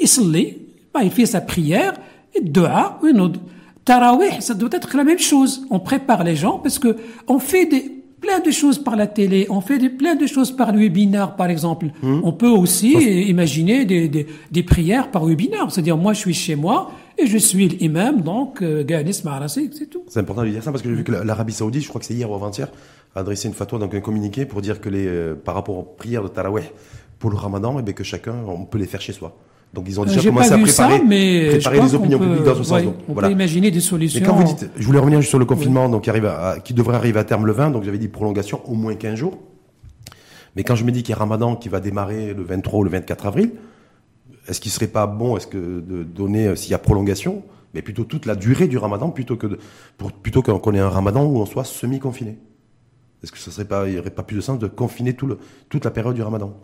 [SPEAKER 1] il bah, il fait sa prière, et dua, une autre. Tarawih, ça doit être la même chose. On prépare les gens parce que on fait des, plein de choses par la télé, on fait des, plein de choses par le webinar, par exemple. Hmm. On peut aussi imaginer des, des, des, prières par webinar. C'est-à-dire, moi, je suis chez moi, et je suis l'imam, donc, euh, Ganis c'est tout.
[SPEAKER 2] C'est important de dire ça parce que j'ai vu que l'Arabie Saoudite, je crois que c'est hier ou avant-hier, a adressé une fatwa, donc un communiqué pour dire que les, euh, par rapport aux prières de Taraweh pour le ramadan, et eh bien que chacun, on peut les faire chez soi. Donc ils ont euh, déjà commencé à préparer,
[SPEAKER 1] mais
[SPEAKER 2] préparer les opinions publiques dans ce
[SPEAKER 1] sens. on peut imaginer des solutions.
[SPEAKER 2] Mais quand vous dites, je voulais revenir sur le confinement, donc qui arrive à, qui devrait arriver à terme le 20, donc j'avais dit prolongation au moins 15 jours. Mais quand je me dis qu'il y a Ramadan qui va démarrer le 23 ou le 24 avril, est-ce qu'il serait pas bon, est-ce que de donner, euh, s'il y a prolongation, mais plutôt toute la durée du ramadan, plutôt que de, pour, plutôt qu'on ait un ramadan où on soit semi-confiné? Est-ce que ça serait pas, il n'y aurait pas plus de sens de confiner tout le, toute la période du ramadan?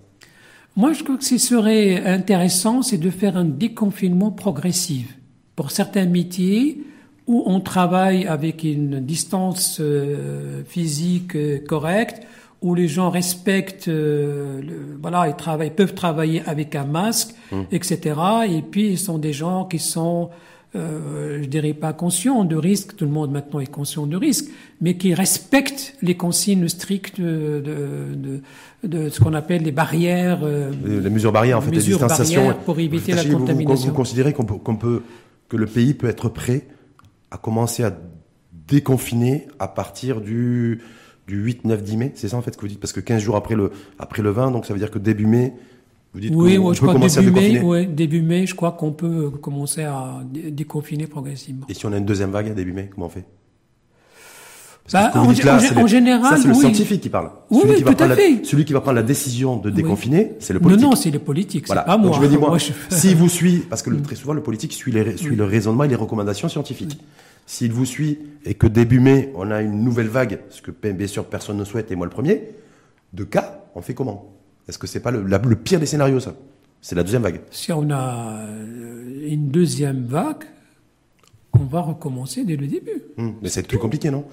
[SPEAKER 1] Moi, je crois que ce serait intéressant, c'est de faire un déconfinement progressif. Pour certains métiers, où on travaille avec une distance euh, physique euh, correcte, où les gens respectent, euh, le, voilà, ils travaillent, peuvent travailler avec un masque, mmh. etc. Et puis ils sont des gens qui sont, euh, je dirais pas conscients de risque. Tout le monde maintenant est conscient de risque, mais qui respectent les consignes strictes de, de, de, de ce qu'on appelle les barrières. Euh,
[SPEAKER 2] les mesures barrières, en fait, les distanciations
[SPEAKER 1] pour éviter la contamination.
[SPEAKER 2] Vous, considérez qu'on peut, peut, que le pays peut être prêt à commencer à déconfiner à partir du du 8, 9, 10 mai, c'est ça en fait que vous dites Parce que 15 jours après le, après le 20, donc ça veut dire que début mai, vous dites
[SPEAKER 1] oui, qu'on peut commencer début à déconfiner mai, ouais, début mai, je crois qu'on peut commencer à déconfiner progressivement.
[SPEAKER 2] Et si on a une deuxième vague à début mai, comment on fait?
[SPEAKER 1] Bah, en, général,
[SPEAKER 2] c'est le scientifique qui parle.
[SPEAKER 1] Oui, celui,
[SPEAKER 2] qui va
[SPEAKER 1] prendre
[SPEAKER 2] La, celui qui va prendre la décision de déconfiner, c'est le politique.
[SPEAKER 1] Non, non, c'est le politique, c'est pas moi.
[SPEAKER 2] Donc je me dis moi, (laughs) s'il vous suit, parce que le, très souvent le politique suit, les, suit le raisonnement et les recommandations scientifiques. S'il vous suit et que début mai, on a une nouvelle vague, ce que bien sûr personne ne souhaite, et moi le premier, de cas, on fait comment? Est-ce que c'est pas le, le, pire des scénarios, ça? C'est la deuxième vague.
[SPEAKER 1] Si on a euh, une deuxième vague, on va recommencer dès le début.
[SPEAKER 2] Hum, mais c'est plus compliqué, non?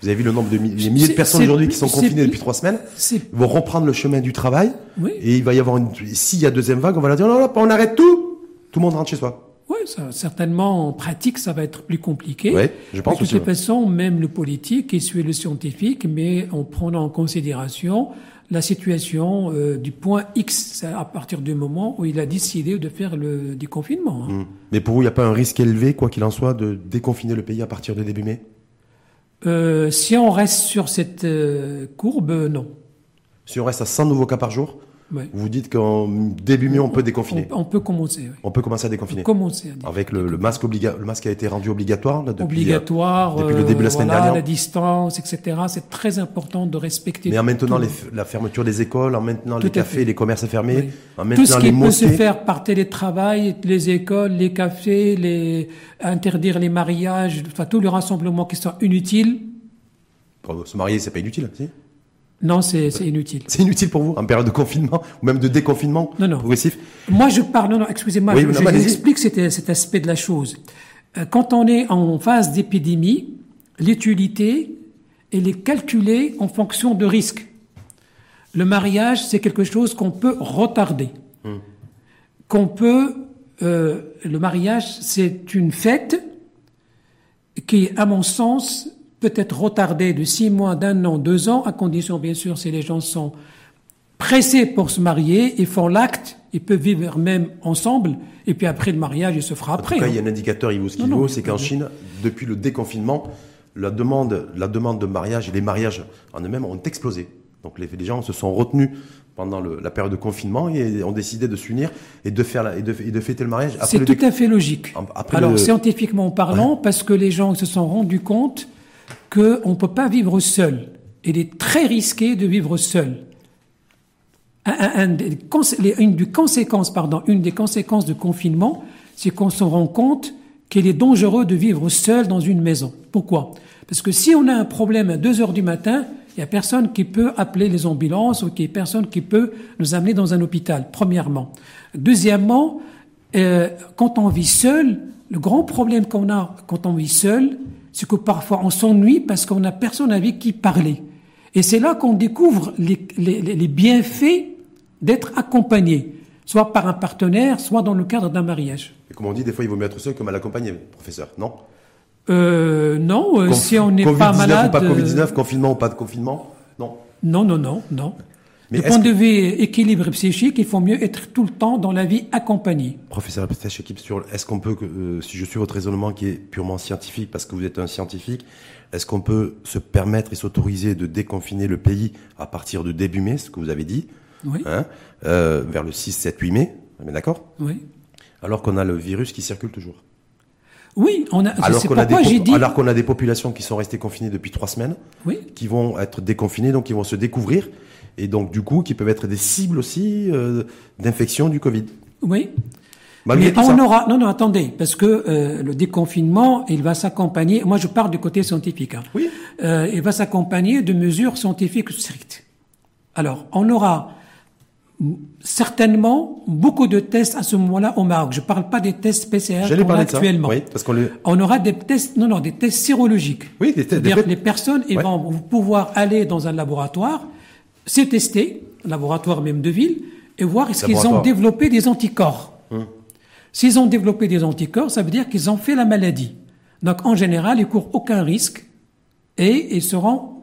[SPEAKER 2] Vous avez vu le nombre de milliers, milliers de personnes aujourd'hui qui sont confinées depuis trois semaines. Ils vont reprendre le chemin du travail. Et il va y avoir une, s'il y a deuxième vague, on va leur dire, non, non, on arrête tout. Tout le monde rentre chez soi.
[SPEAKER 1] Oui, ça, certainement en pratique, ça va être plus compliqué.
[SPEAKER 2] Oui, je pense
[SPEAKER 1] de toute façon, même le politique et suit le scientifique, mais en prenant en considération la situation euh, du point X, à partir du moment où il a décidé de faire le déconfinement. Hein.
[SPEAKER 2] Mmh. Mais pour vous, il n'y a pas un risque élevé, quoi qu'il en soit, de déconfiner le pays à partir de début mai?
[SPEAKER 1] Euh, Si on reste sur cette euh, courbe, non.
[SPEAKER 2] Si on reste à 100 nouveaux cas par jour? Vous dites qu'en début mai, on peut déconfiner.
[SPEAKER 1] On, peut commencer. Oui.
[SPEAKER 2] On peut commencer à déconfiner.
[SPEAKER 1] commencer
[SPEAKER 2] Avec le, masque obliga le masque a été rendu obligatoire là, depuis,
[SPEAKER 1] obligatoire,
[SPEAKER 2] depuis le début de la semaine dernière.
[SPEAKER 1] La distance, etc. C'est très important de respecter.
[SPEAKER 2] Mais en maintenant la fermeture des écoles, en maintenant les cafés, les commerces fermés, en maintenant
[SPEAKER 1] tout ce
[SPEAKER 2] qui
[SPEAKER 1] peut se faire par télétravail, les écoles, les cafés, les interdire les mariages, enfin tous les rassemblements qui sont inutiles.
[SPEAKER 2] Se marier, c'est pas inutile, si
[SPEAKER 1] non, c'est inutile.
[SPEAKER 2] C'est inutile pour vous en période de confinement ou même de déconfinement
[SPEAKER 1] non, non.
[SPEAKER 2] progressif
[SPEAKER 1] Moi, je parle. Non, non, excusez-moi. je, vous explique cet, cet, aspect de la chose. Euh, quand on est en phase d'épidémie, l'utilité elle est calculée en fonction de risques. Le mariage, c'est quelque chose qu'on peut retarder, hum. qu'on peut. Euh, le mariage, c'est une fête qui, à mon sens, peut être retardé de six mois, d'un an, deux ans, à condition bien sûr si les gens sont pressés pour se marier et font l'acte, ils peuvent vivre même ensemble, et puis après le mariage, il se fera après.
[SPEAKER 2] En tout cas, il y a un indicateur, il vaut ce qu'il vaut, c'est qu'en Chine, depuis le déconfinement, la demande, la demande de mariage et les mariages en eux-mêmes ont explosé. Donc les, gens se sont retenus pendant la période de confinement et ont décidé de s'unir et de faire et, de, de, fêter le mariage.
[SPEAKER 1] C'est tout à fait logique. Alors scientifiquement parlant, parce que les gens se sont rendus compte qu'on ne peut pas vivre seul. Il est très risqué de vivre seul. une, des conséquences, pardon, une des conséquences du confinement, c'est qu'on se rend compte qu'il est dangereux de vivre seul dans une maison. Pourquoi? Parce que si on a un problème à 2 heures du matin, il n'y a personne qui peut appeler les ambulances ou il n'y a personne qui peut nous amener dans un hôpital, premièrement. Deuxièmement, euh, quand on vit seul, le grand problème qu'on a quand on vit seul, c'est que parfois on s'ennuie parce qu'on n'a personne avec qui parler. Et c'est là qu'on découvre les, les, les bienfaits d'être accompagné, soit par un partenaire, soit dans le cadre d'un mariage.
[SPEAKER 2] Et comme on dit, des fois il vaut mieux être seul que mal accompagné, professeur, non?
[SPEAKER 1] Euh, Non, euh, si on n'est pas malade.
[SPEAKER 2] Ou pas Covid-19, confinement ou pas de confinement? Non?
[SPEAKER 1] Non, non, non, non. Mais du point de vue équilibre psychique, il faut mieux être tout le temps dans la vie accompagné.
[SPEAKER 2] Professeur équipe sur est-ce qu'on peut, euh, si je suis votre raisonnement qui est purement scientifique, parce que vous êtes un scientifique, est-ce qu'on peut se permettre et s'autoriser de déconfiner le pays à partir de début mai, ce que vous avez dit,
[SPEAKER 1] oui.
[SPEAKER 2] hein, euh, vers le 6, 7, 8 mai, d'accord?
[SPEAKER 1] Oui.
[SPEAKER 2] Alors qu'on a le virus qui circule toujours.
[SPEAKER 1] Oui, on a.
[SPEAKER 2] Alors qu'on a, dit... qu'on a des populations qui sont restées confinées depuis trois semaines,
[SPEAKER 1] oui.
[SPEAKER 2] qui vont être déconfinées, donc qui vont se découvrir et donc du coup qui peuvent être des cibles aussi euh, d'infection du Covid.
[SPEAKER 1] Oui. Mais on aura non non attendez parce que euh, le déconfinement il va s'accompagner. Moi je parle du côté scientifique. Hein.
[SPEAKER 2] Oui.
[SPEAKER 1] Euh, il va s'accompagner de mesures scientifiques strictes. Alors on aura certainement beaucoup de tests à ce moment-là au Maroc. Je parle pas des tests PCR qu'on a actuellement.
[SPEAKER 2] Oui, parce qu'on les...
[SPEAKER 1] On aura des tests, non, non, des tests sérologiques.
[SPEAKER 2] Oui, des tests.
[SPEAKER 1] C'est-à-dire les personnes vont pouvoir aller dans un laboratoire c'est tester, laboratoire même de ville, et voir est-ce qu'ils ont développé des anticorps. Hum. S'ils ont développé des anticorps, ça veut dire qu'ils ont fait la maladie. Donc en général, ils courent aucun risque et ils seront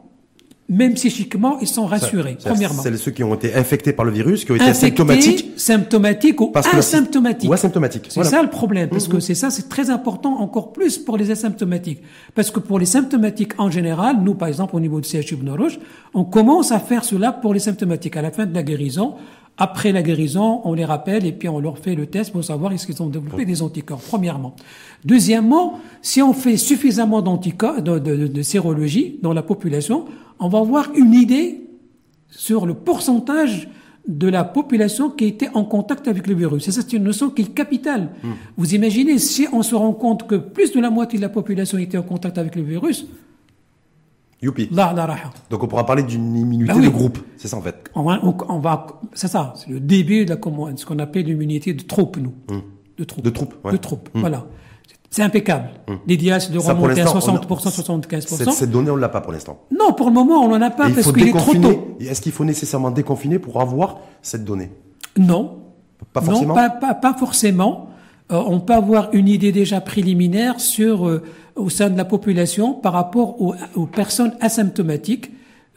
[SPEAKER 1] même psychiquement, ils sont rassurés, premièrement.
[SPEAKER 2] C'est ceux qui ont été infectés par le virus, qui ont été asymptomatiques.
[SPEAKER 1] Symptomatiques ou asymptomatiques.
[SPEAKER 2] Ou asymptomatiques.
[SPEAKER 1] C'est ça le problème, parce que c'est ça, c'est très important encore plus pour les asymptomatiques. Parce que pour les symptomatiques en général, nous, par exemple, au niveau du CHU Rouge, on commence à faire cela pour les symptomatiques. À la fin de la guérison, après la guérison, on les rappelle et puis on leur fait le test pour savoir est-ce qu'ils ont développé des anticorps, premièrement. Deuxièmement, si on fait suffisamment d'anticorps, de, de, de, sérologie dans la population, on va avoir une idée sur le pourcentage de la population qui était en contact avec le virus. Et ça, c'est une notion qui est capitale. Hmm. Vous imaginez, si on se rend compte que plus de la moitié de la population était en contact avec le virus,
[SPEAKER 2] Youpi. Donc on pourra parler d'une immunité ah de groupe, c'est ça en fait.
[SPEAKER 1] On va, on, va c'est ça, c'est le début de la, ce qu'on appelle l'immunité de troupe, nous.
[SPEAKER 2] Hmm.
[SPEAKER 1] De troupe.
[SPEAKER 2] De troupe,
[SPEAKER 1] ouais. De troupe, hmm. voilà. C'est impeccable. Hum. L'idéal, c'est de remonter à 60%, 75%.
[SPEAKER 2] Cette, donnée, on ne l'a pas pour l'instant.
[SPEAKER 1] Non, pour le moment, on n'en a pas parce qu'il est trop tôt.
[SPEAKER 2] Est-ce qu'il faut nécessairement déconfiner pour avoir cette donnée?
[SPEAKER 1] Non.
[SPEAKER 2] Pas forcément?
[SPEAKER 1] Non, pas, pas, pas forcément. on peut avoir une idée déjà préliminaire sur au sein de la population par rapport aux, aux personnes asymptomatiques,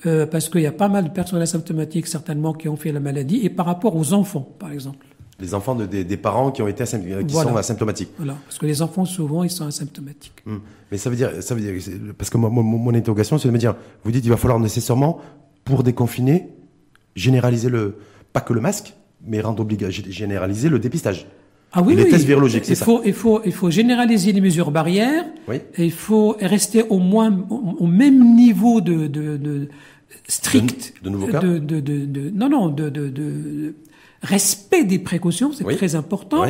[SPEAKER 1] euh, parce qu'il y a pas mal de personnes asymptomatiques certainement qui ont fait la maladie, et par rapport aux enfants, par exemple.
[SPEAKER 2] Les enfants de, des, des, parents qui ont été qui sont asymptomatiques.
[SPEAKER 1] Voilà, parce que les enfants souvent ils sont asymptomatiques.
[SPEAKER 2] Hum. Mais ça veut dire, ça veut dire, parce que mon, mon, mon interrogation c'est de me dire, vous dites il va falloir nécessairement pour déconfiner généraliser le, pas que le masque, mais rendre obligatoire, généraliser le dépistage.
[SPEAKER 1] Ah oui,
[SPEAKER 2] les
[SPEAKER 1] oui.
[SPEAKER 2] tests virologiques, c'est
[SPEAKER 1] ça. Faut, il faut, il faut généraliser les mesures barrières.
[SPEAKER 2] Oui.
[SPEAKER 1] Et il faut rester au moins au, même niveau de, de, de strict.
[SPEAKER 2] De, de nouveaux cas.
[SPEAKER 1] De, de, de, non, non, de, de, de respect des précautions, c'est
[SPEAKER 2] Oui.
[SPEAKER 1] très important.
[SPEAKER 2] Oui.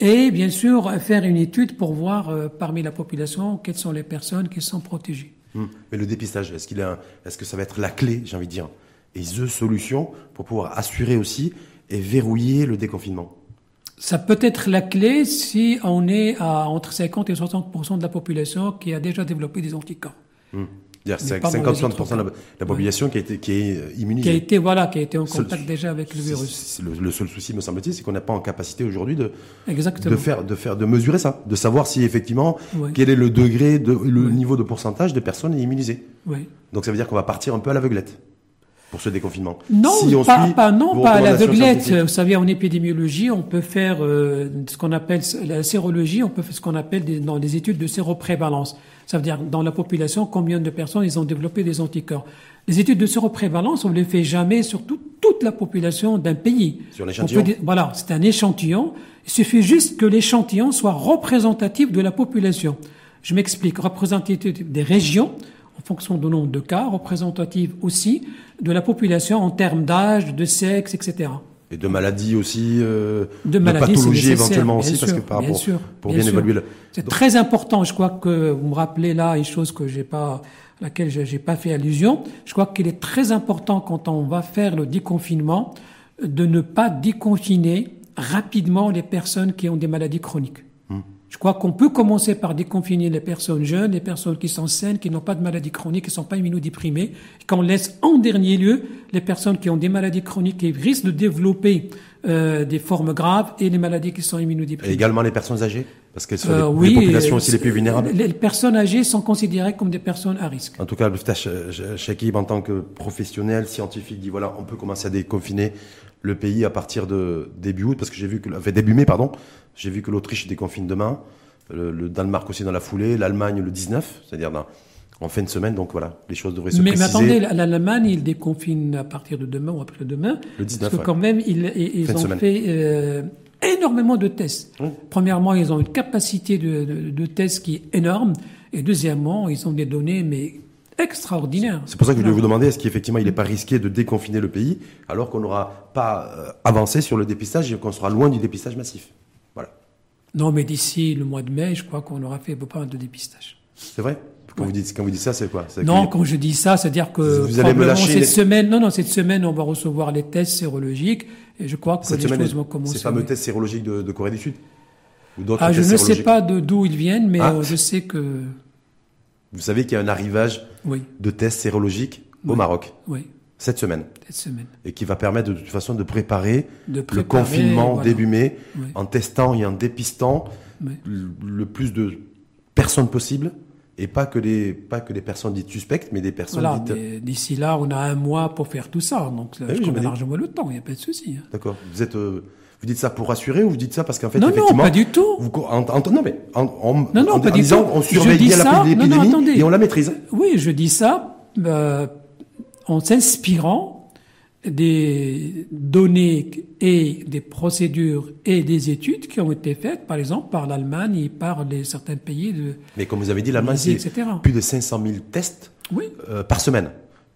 [SPEAKER 1] Et bien sûr, faire une étude pour voir euh, parmi la population quelles sont les personnes qui sont protégées.
[SPEAKER 2] Hum. Mais le dépistage, est-ce qu'il a, un- est-ce que ça va être la clé, j'ai envie de dire, et the solution pour pouvoir assurer aussi et verrouiller le déconfinement
[SPEAKER 1] Ça peut être la clé si on est à entre 50 et 60% de la population qui a déjà développé des anticorps. Dans les
[SPEAKER 2] 50-60%
[SPEAKER 1] autres
[SPEAKER 2] de la, population qui, a été, qui est euh, immunisée.
[SPEAKER 1] Qui a été, voilà, qui a été en
[SPEAKER 2] Seul-
[SPEAKER 1] contact déjà avec le
[SPEAKER 2] C'est-
[SPEAKER 1] virus.
[SPEAKER 2] c'est le, le seul souci, me semble-t-il, c'est qu'on n'a pas en capacité aujourd'hui de, de faire, de faire, de mesurer ça, de savoir si effectivement
[SPEAKER 1] Ouais.
[SPEAKER 2] quel est le degré, de, le
[SPEAKER 1] Ouais.
[SPEAKER 2] niveau de pourcentage de personnes immunisées. Donc ça veut dire qu'on va partir un peu à l'aveuglette pour ce déconfinement.
[SPEAKER 1] Non,
[SPEAKER 2] si on
[SPEAKER 1] pas,
[SPEAKER 2] suit
[SPEAKER 1] pas, non, pas à l'aveuglette. Vous savez, en épidémiologie, on peut faire euh, ce qu'on appelle la sérologie, on peut faire ce qu'on appelle des, dans les études de séroprévalence. Ça veut dire dans la population combien de personnes ils ont développé des anticorps. Les études de séroprévalence, on ne les fait jamais sur tout- toute la population d'un pays.
[SPEAKER 2] Sur
[SPEAKER 1] On
[SPEAKER 2] l'échantillon
[SPEAKER 1] Voilà, c'est un échantillon. Il suffit juste que l'échantillon soit représentatif de la population. Je m'explique. Représentatif des régions, en fonction du nombre de cas, représentatif aussi de la population en termes d'âge, de sexe, etc.
[SPEAKER 2] Et de maladies aussi, euh,
[SPEAKER 1] De maladies,
[SPEAKER 2] pathologies éventuellement
[SPEAKER 1] bien
[SPEAKER 2] aussi, parce que
[SPEAKER 1] sûr,
[SPEAKER 2] par
[SPEAKER 1] bien
[SPEAKER 2] rapport,
[SPEAKER 1] sûr,
[SPEAKER 2] pour
[SPEAKER 1] bien
[SPEAKER 2] bien,
[SPEAKER 1] sûr.
[SPEAKER 2] évaluer le.
[SPEAKER 1] C'est très important. Je crois que vous me rappelez là une chose que j'ai pas, à laquelle j'ai pas fait allusion. Je crois qu'il est très important quand on va faire le déconfinement de ne pas déconfiner rapidement les personnes qui ont des maladies chroniques. Je crois qu'on peut commencer par déconfiner les personnes jeunes, les personnes qui sont saines, qui n'ont pas de maladies chroniques, qui ne sont pas immunodéprimées, et qu'on laisse en dernier lieu les personnes qui ont des maladies chroniques et risquent de développer euh, des formes graves et les maladies qui sont
[SPEAKER 2] Et
[SPEAKER 1] immunodéprimées.
[SPEAKER 2] également les personnes âgées, parce qu'elles sont
[SPEAKER 1] Euh,
[SPEAKER 2] les,
[SPEAKER 1] oui,
[SPEAKER 2] les populations
[SPEAKER 1] euh,
[SPEAKER 2] aussi les plus vulnérables.
[SPEAKER 1] Les personnes âgées sont considérées comme des personnes à risque.
[SPEAKER 2] En tout cas, Shakib, en tant que professionnel, scientifique, dit voilà, on peut commencer à déconfiner le pays à partir de début août, parce que j'ai vu que, enfin, début mai, pardon, j'ai vu que l'Autriche déconfine demain, le, le Danemark aussi dans la foulée, l'Allemagne le 19, c'est-à-dire dans- en fin de semaine, donc voilà, les choses devraient se
[SPEAKER 1] Mais, mais attendez, la- l'Allemagne, il déconfine à partir de demain ou après-demain.
[SPEAKER 2] Le 19,
[SPEAKER 1] Parce que
[SPEAKER 2] ouais.
[SPEAKER 1] quand même, ils, ils- ils ont fait euh, énormément de tests. Premièrement, ils ont une capacité de, de, de tests qui est énorme. Et deuxièmement, ils ont des données, mais extraordinaires.
[SPEAKER 2] C'est pour ça que je voulais vous demander, est-ce qu'effectivement il n'est pas risqué de déconfiner le pays alors qu'on n'aura pas euh, avancé sur le dépistage et qu'on sera loin du dépistage massif Voilà.
[SPEAKER 1] Non, mais d'ici le mois de mai, je crois qu'on aura fait pas mal de dépistage.
[SPEAKER 2] C'est vrai? Quand, vous dites, quand vous dites ça, c'est quoi?
[SPEAKER 1] Non,
[SPEAKER 2] que-
[SPEAKER 1] quand je dis ça, c'est-à-dire que
[SPEAKER 2] Vous allez me lâcher
[SPEAKER 1] cette
[SPEAKER 2] les-
[SPEAKER 1] semaine, non, non, cette semaine, on va recevoir les tests sérologiques et je crois que
[SPEAKER 2] cette
[SPEAKER 1] les
[SPEAKER 2] semaine,
[SPEAKER 1] choses vont commencer.
[SPEAKER 2] ces fameux tests sérologiques de, de Corée du Sud
[SPEAKER 1] Ah, je ne sais pas d'où ils viennent, mais
[SPEAKER 2] Ah.
[SPEAKER 1] je sais que
[SPEAKER 2] Vous savez qu'il y a un arrivage
[SPEAKER 1] oui,
[SPEAKER 2] de tests sérologiques au
[SPEAKER 1] Oui.
[SPEAKER 2] Maroc
[SPEAKER 1] oui,
[SPEAKER 2] cette semaine
[SPEAKER 1] cette semaine.
[SPEAKER 2] et qui va permettre de toute façon de préparer
[SPEAKER 1] De
[SPEAKER 2] le confinement
[SPEAKER 1] voilà.
[SPEAKER 2] début mai
[SPEAKER 1] Oui.
[SPEAKER 2] en testant et en dépistant
[SPEAKER 1] Oui.
[SPEAKER 2] le, le plus de personnes possible et pas que les pas que les personnes dites suspectes mais des personnes
[SPEAKER 1] Voilà,
[SPEAKER 2] dites
[SPEAKER 1] d'ici là, on a un mois pour faire tout ça, donc
[SPEAKER 2] oui,
[SPEAKER 1] je a
[SPEAKER 2] dis.
[SPEAKER 1] largement le temps, il n'y a pas de souci. hein.
[SPEAKER 2] D'accord. Vous êtes, euh, vous dites ça pour rassurer ou vous dites ça parce qu'en fait,
[SPEAKER 1] Non, non,
[SPEAKER 2] effectivement,
[SPEAKER 1] pas du tout.
[SPEAKER 2] Vous, en, en- non, mais en, en,
[SPEAKER 1] Non, non,
[SPEAKER 2] en-
[SPEAKER 1] pas
[SPEAKER 2] en
[SPEAKER 1] du
[SPEAKER 2] disant,
[SPEAKER 1] tout.
[SPEAKER 2] on surveille bien
[SPEAKER 1] non, non,
[SPEAKER 2] l'épidémie et on la maîtrise.
[SPEAKER 1] Oui, je dis ça euh, en s'inspirant des données et des procédures et des études qui ont été faites, par exemple, par l'Allemagne et par les, certains pays de
[SPEAKER 2] Mais comme vous avez dit, l'Allemagne, c'est plus de 500 000 tests
[SPEAKER 1] Oui.
[SPEAKER 2] euh, par semaine.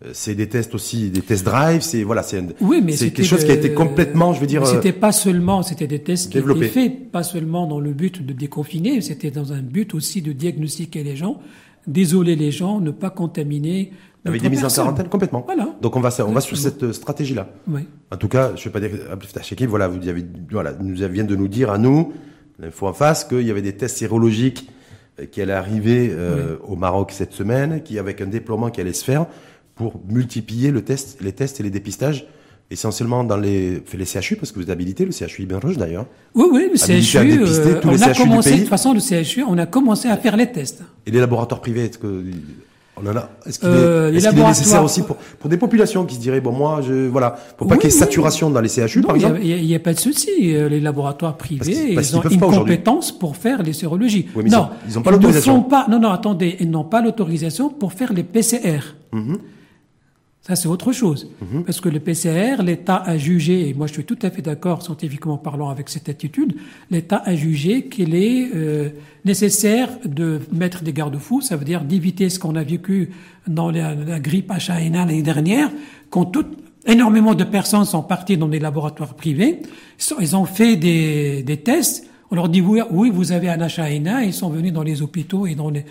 [SPEAKER 2] Euh, C'est des tests aussi, des tests drive. C'est voilà, c'est
[SPEAKER 1] Oui,
[SPEAKER 2] c'est quelque chose qui a été complètement, je veux dire, euh,
[SPEAKER 1] C'était pas seulement, c'était des tests qui
[SPEAKER 2] développé.
[SPEAKER 1] étaient faits, pas seulement dans le but de déconfiner, c'était dans un but aussi de diagnostiquer les gens, désoler les gens, ne pas contaminer.
[SPEAKER 2] avec des mises en quarantaine complètement.
[SPEAKER 1] Voilà.
[SPEAKER 2] Donc on va, on va sur cette stratégie-là.
[SPEAKER 1] Oui.
[SPEAKER 2] En tout cas, je ne vais pas dire Abdel Shakib, voilà, vous avez, voilà, nous vient de nous dire à nous, l'info en face, qu'il y avait des tests sérologiques euh, qui allaient arriver euh, au Maroc cette semaine, qui avec un déploiement qui allait se faire pour multiplier le test, les tests et les dépistages essentiellement dans les, les CHU, parce que vous êtes habilité, le CHU Ibn Rushd d'ailleurs.
[SPEAKER 1] Oui, oui, le CHU, euh, on a commencé, de toute façon, le CHU, on a commencé à faire les tests.
[SPEAKER 2] Et les laboratoires privés, est-ce que, on en a, est-ce qu'il est, euh, est, est, nécessaire aussi pour, pour des populations qui se diraient, bon, moi, je, voilà, pour pas qu'il y ait saturation dans les CHU, par exemple?
[SPEAKER 1] Il n'y a, pas de souci. Euh, les laboratoires privés, ils ont une compétence pour faire les sérologies. non.
[SPEAKER 2] Ils n'ont pas l'autorisation.
[SPEAKER 1] Non, non, attendez, ils n'ont pas l'autorisation pour faire les PCR. Mm ça, c'est autre chose. Mhm. Parce que le PCR, l'État a jugé, et moi je suis tout à fait d'accord scientifiquement parlant avec cette attitude, l'État a jugé qu'il est euh, nécessaire de mettre des garde-fous, ça veut dire d'éviter ce qu'on a vécu dans la, grippe H1N1 l'année dernière, quand tout, énormément de personnes sont parties dans des laboratoires privés, ils ont fait des, des tests, on leur dit oui, oui, vous avez un H1N1, ils sont venus dans les hôpitaux et dans les,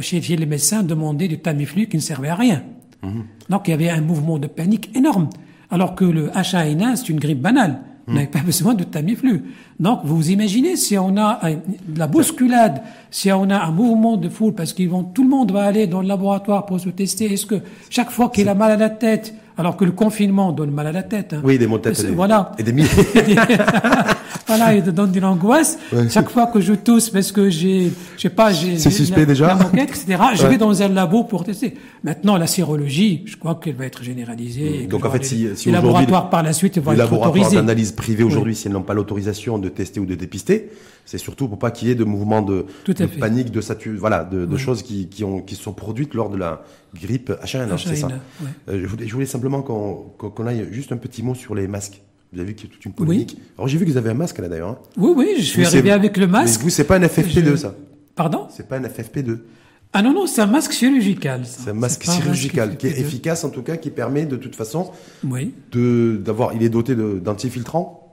[SPEAKER 1] chez les médecins demander du Tamiflu qui ne servait à rien. Mhm. Donc il y avait un mouvement de panique énorme. Alors que le H1N1, c'est une grippe banale. On mhm. n'avait pas besoin de Tamiflu. Donc, vous imaginez si on a de la bousculade, si on a un mouvement de foule, parce qu'ils vont, tout le monde va aller dans le laboratoire pour se tester. Est-ce que chaque fois qu'il a mal à la tête, alors que le confinement donne mal à la tête. Hein.
[SPEAKER 2] Oui, des maux de tête.
[SPEAKER 1] voilà.
[SPEAKER 2] Et des mille. (laughs) (laughs)
[SPEAKER 1] voilà, il donne de l'angoisse. Chaque fois que je tousse parce que j'ai, je sais pas, j'ai.
[SPEAKER 2] C'est suspect déjà.
[SPEAKER 1] La etc. Je vais dans un labo pour tester. Maintenant, la sérologie, je crois qu'elle va être généralisée.
[SPEAKER 2] Donc en fait, si, si
[SPEAKER 1] les laboratoires par la suite vont
[SPEAKER 2] les laboratoires d'analyse privée aujourd'hui, s'ils n'ont pas l'autorisation de tester ou de dépister, c'est surtout pour pas qu'il y ait de mouvements de, de panique, de sature, voilà, de, de choses qui, qui ont qui sont produites lors de la grippe H1N1, c'est ça. Euh, je, voulais, je voulais simplement qu'on qu'on aille juste un petit mot sur les masques. Vous avez vu qu'il y a toute une polémique. Alors j'ai vu que vous avez un masque là d'ailleurs. Hein.
[SPEAKER 1] Oui, oui, je suis arrivé avec le masque.
[SPEAKER 2] Mais vous, c'est pas un FFP2 ça
[SPEAKER 1] Pardon?
[SPEAKER 2] C'est pas un FFP2.
[SPEAKER 1] Ah non, non, c'est un masque chirurgical.
[SPEAKER 2] C'est un masque chirurgical qui est efficace en tout cas, qui permet de toute façon oui. de d'avoir. Il est doté d'antifiltrants.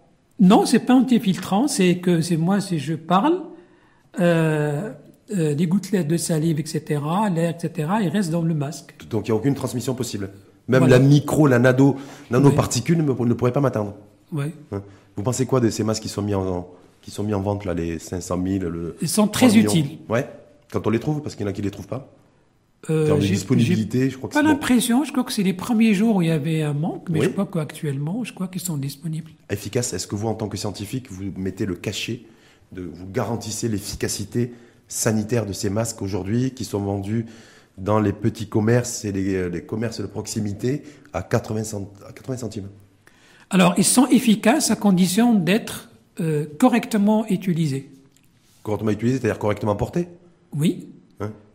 [SPEAKER 1] Non, c'est pas antifiltrant, c'est que c'est moi si je parle, euh, euh, des gouttelettes de salive, etc., l'air, etc., il reste dans le masque.
[SPEAKER 2] Donc il n'y a aucune transmission possible. Même la micro, la nano, nanoparticule ne, ne pourrait pas m'atteindre.
[SPEAKER 1] Oui.
[SPEAKER 2] Hein. Vous pensez quoi de ces masques qui sont mis en, qui sont mis en vente là, les 500 000, le
[SPEAKER 1] Ils sont très utiles.
[SPEAKER 2] Ouais. Quand on les trouve, parce qu'il y en a qui les trouvent pas. Euh, en disponibilité, je crois que
[SPEAKER 1] pas l'impression. Je crois que c'est les premiers jours où il y avait un manque, mais je crois qu'actuellement, je crois qu'ils sont disponibles.
[SPEAKER 2] Efficace. Est-ce que vous, en tant que scientifique, vous mettez le cachet de, vous garantissez l'efficacité sanitaire de ces masques aujourd'hui qui sont vendus dans les petits commerces et les, les commerces de proximité à 80, à 80 centimes?
[SPEAKER 1] Alors, ils sont efficaces à condition d'être euh, correctement utilisés.
[SPEAKER 2] Correctement utilisés, c'est-à-dire correctement portés?
[SPEAKER 1] Oui.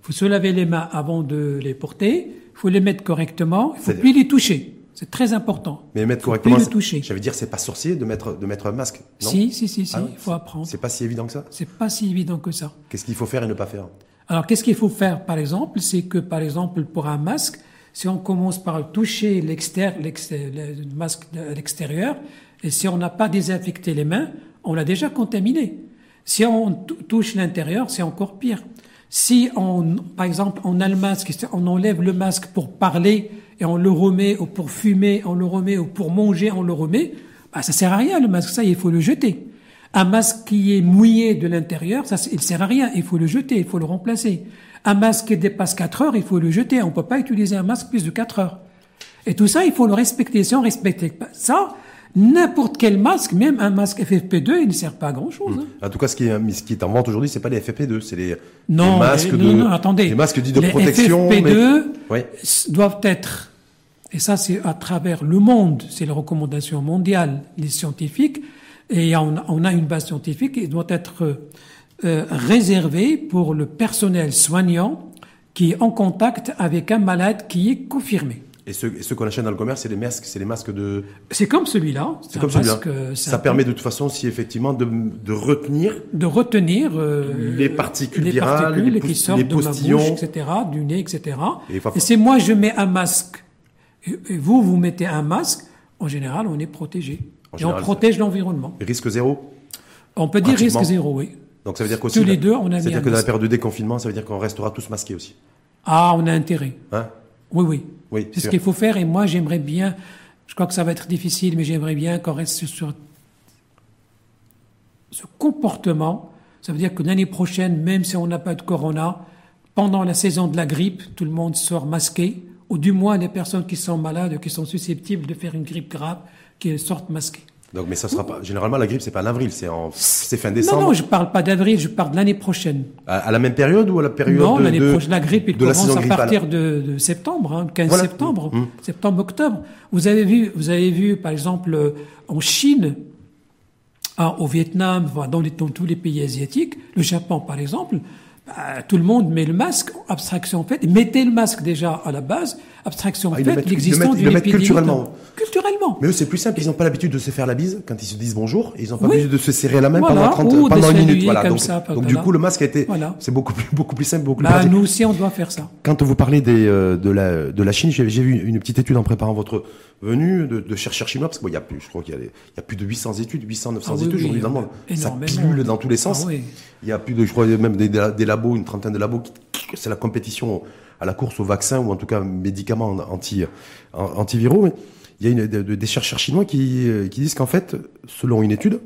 [SPEAKER 1] Il faut se laver les mains avant de les porter, il faut les mettre correctement, il faut plus les toucher. C'est très important.
[SPEAKER 2] Mais mettre correctement. Le toucher. J'avais dire, c'est pas sorcier de mettre de mettre un masque. Non
[SPEAKER 1] si, si, si, si. Ah il faut apprendre.
[SPEAKER 2] C'est pas si évident que ça.
[SPEAKER 1] C'est pas si évident que ça.
[SPEAKER 2] Qu'est-ce qu'il faut faire et ne pas faire
[SPEAKER 1] Alors, qu'est-ce qu'il faut faire, par exemple, c'est que, par exemple, pour un masque, si on commence par toucher l'extérieur, le masque à l'extérieur, et si on n'a pas désinfecté les mains, on l'a déjà contaminé. Si on touche l'intérieur, c'est encore pire. Si on, par exemple, on a le masque, on enlève le masque pour parler et on le remet, ou pour fumer, on le remet, ou pour manger, on le remet, bah, ça sert à rien le masque, ça il faut le jeter. Un masque qui est mouillé de l'intérieur, ça il sert à rien, il faut le jeter, il faut le remplacer. Un masque qui dépasse 4 heures, il faut le jeter, on peut pas utiliser un masque plus de 4 heures. Et tout ça, il faut le respecter. Si on respecte ça, n'importe quel masque, même un masque FFP2, il ne sert pas à grand chose. Hein.
[SPEAKER 2] En tout cas, ce qui est, ce qui est en vente aujourd'hui, c'est pas les FFP2, c'est les,
[SPEAKER 1] non,
[SPEAKER 2] masques
[SPEAKER 1] de,
[SPEAKER 2] non,
[SPEAKER 1] non, attendez,
[SPEAKER 2] les masques dits de les protection.
[SPEAKER 1] FFP2 doivent être, et ça c'est à travers le monde, c'est la recommandation mondiale, les scientifiques, et on, a une base scientifique, il doit être euh, réservé pour le personnel soignant qui est en contact avec un malade qui est confirmé.
[SPEAKER 2] Et ceux, ceux qu'on achète dans le commerce, c'est les masques, c'est les masques de.
[SPEAKER 1] C'est comme celui-là.
[SPEAKER 2] C'est comme celui-là. Euh, ça permet de toute façon, si effectivement, de, de retenir.
[SPEAKER 1] De retenir euh,
[SPEAKER 2] les particules les virales, particules les,
[SPEAKER 1] qui sortent de ma bouche, etc., du nez, etc. Et, et c'est moi, je mets un masque. Et, vous, vous mettez un masque. En général, on est protégé. et on protège l'environnement.
[SPEAKER 2] Risque zéro.
[SPEAKER 1] On peut dire risque zéro, oui.
[SPEAKER 2] Donc ça veut dire qu'aussi.
[SPEAKER 1] Tous les deux, on a.
[SPEAKER 2] C'est-à-dire que dans la période de déconfinement, ça veut dire qu'on restera tous masqués aussi.
[SPEAKER 1] Ah, on a intérêt.
[SPEAKER 2] Hein?
[SPEAKER 1] Oui, oui.
[SPEAKER 2] oui
[SPEAKER 1] c'est ce qu'il faut faire et moi j'aimerais bien, je crois que ça va être difficile, mais j'aimerais bien qu'on reste sur ce comportement. Ça veut dire que l'année prochaine, même si on n'a pas de corona, pendant la saison de la grippe, tout le monde sort masqué ou du moins les personnes qui sont malades, qui sont susceptibles de faire une grippe grave, qui sortent masquées.
[SPEAKER 2] Donc, mais ça sera pas. Généralement, la grippe, c'est pas en avril, c'est en, c'est fin décembre.
[SPEAKER 1] Non, non, je parle pas d'avril, je parle de l'année prochaine.
[SPEAKER 2] À, la même période ou à la période
[SPEAKER 1] Non, l'année prochaine. La grippe, il commence à partir de, de, septembre, hein, 15 septembre, mmh. septembre, octobre. Vous avez vu, vous avez vu, par exemple, euh, en Chine, hein, au Vietnam, dans, les, dans tous les pays asiatiques, le Japon, par exemple, bah, tout le monde met le masque, abstraction faite. Mettez le masque déjà à la base, abstraction ah, faite, l'existence d'une épidémie.
[SPEAKER 2] culturellement.
[SPEAKER 1] Culturellement.
[SPEAKER 2] Mais eux, c'est plus simple. Ils n'ont pas l'habitude de se faire la bise quand ils se disent bonjour. Ils n'ont pas l'habitude de se serrer la main pendant 30, pendant une minute. Voilà. Donc, ça, donc du coup, le masque a été, voilà. c'est beaucoup plus, beaucoup plus simple, beaucoup
[SPEAKER 1] bah, Nous aussi, on doit faire ça.
[SPEAKER 2] Quand vous parlez des, euh, de la, de la Chine, j'ai vu une petite étude en préparant votre venue de, de chercheurs chinois, parce qu'il y a plus, je crois qu'il y, y, a plus de 800 études, 800, 900 ah études aujourd'hui dans le monde. Ça pilule dans tous les sens. Ah il y a plus de, je crois, même des, des labos, une trentaine de labos c'est la compétition à la course au vaccin ou en tout cas médicaments anti, antiviraux. Mais il y a une, des chercheurs chinois qui, qui disent qu'en fait, selon une étude,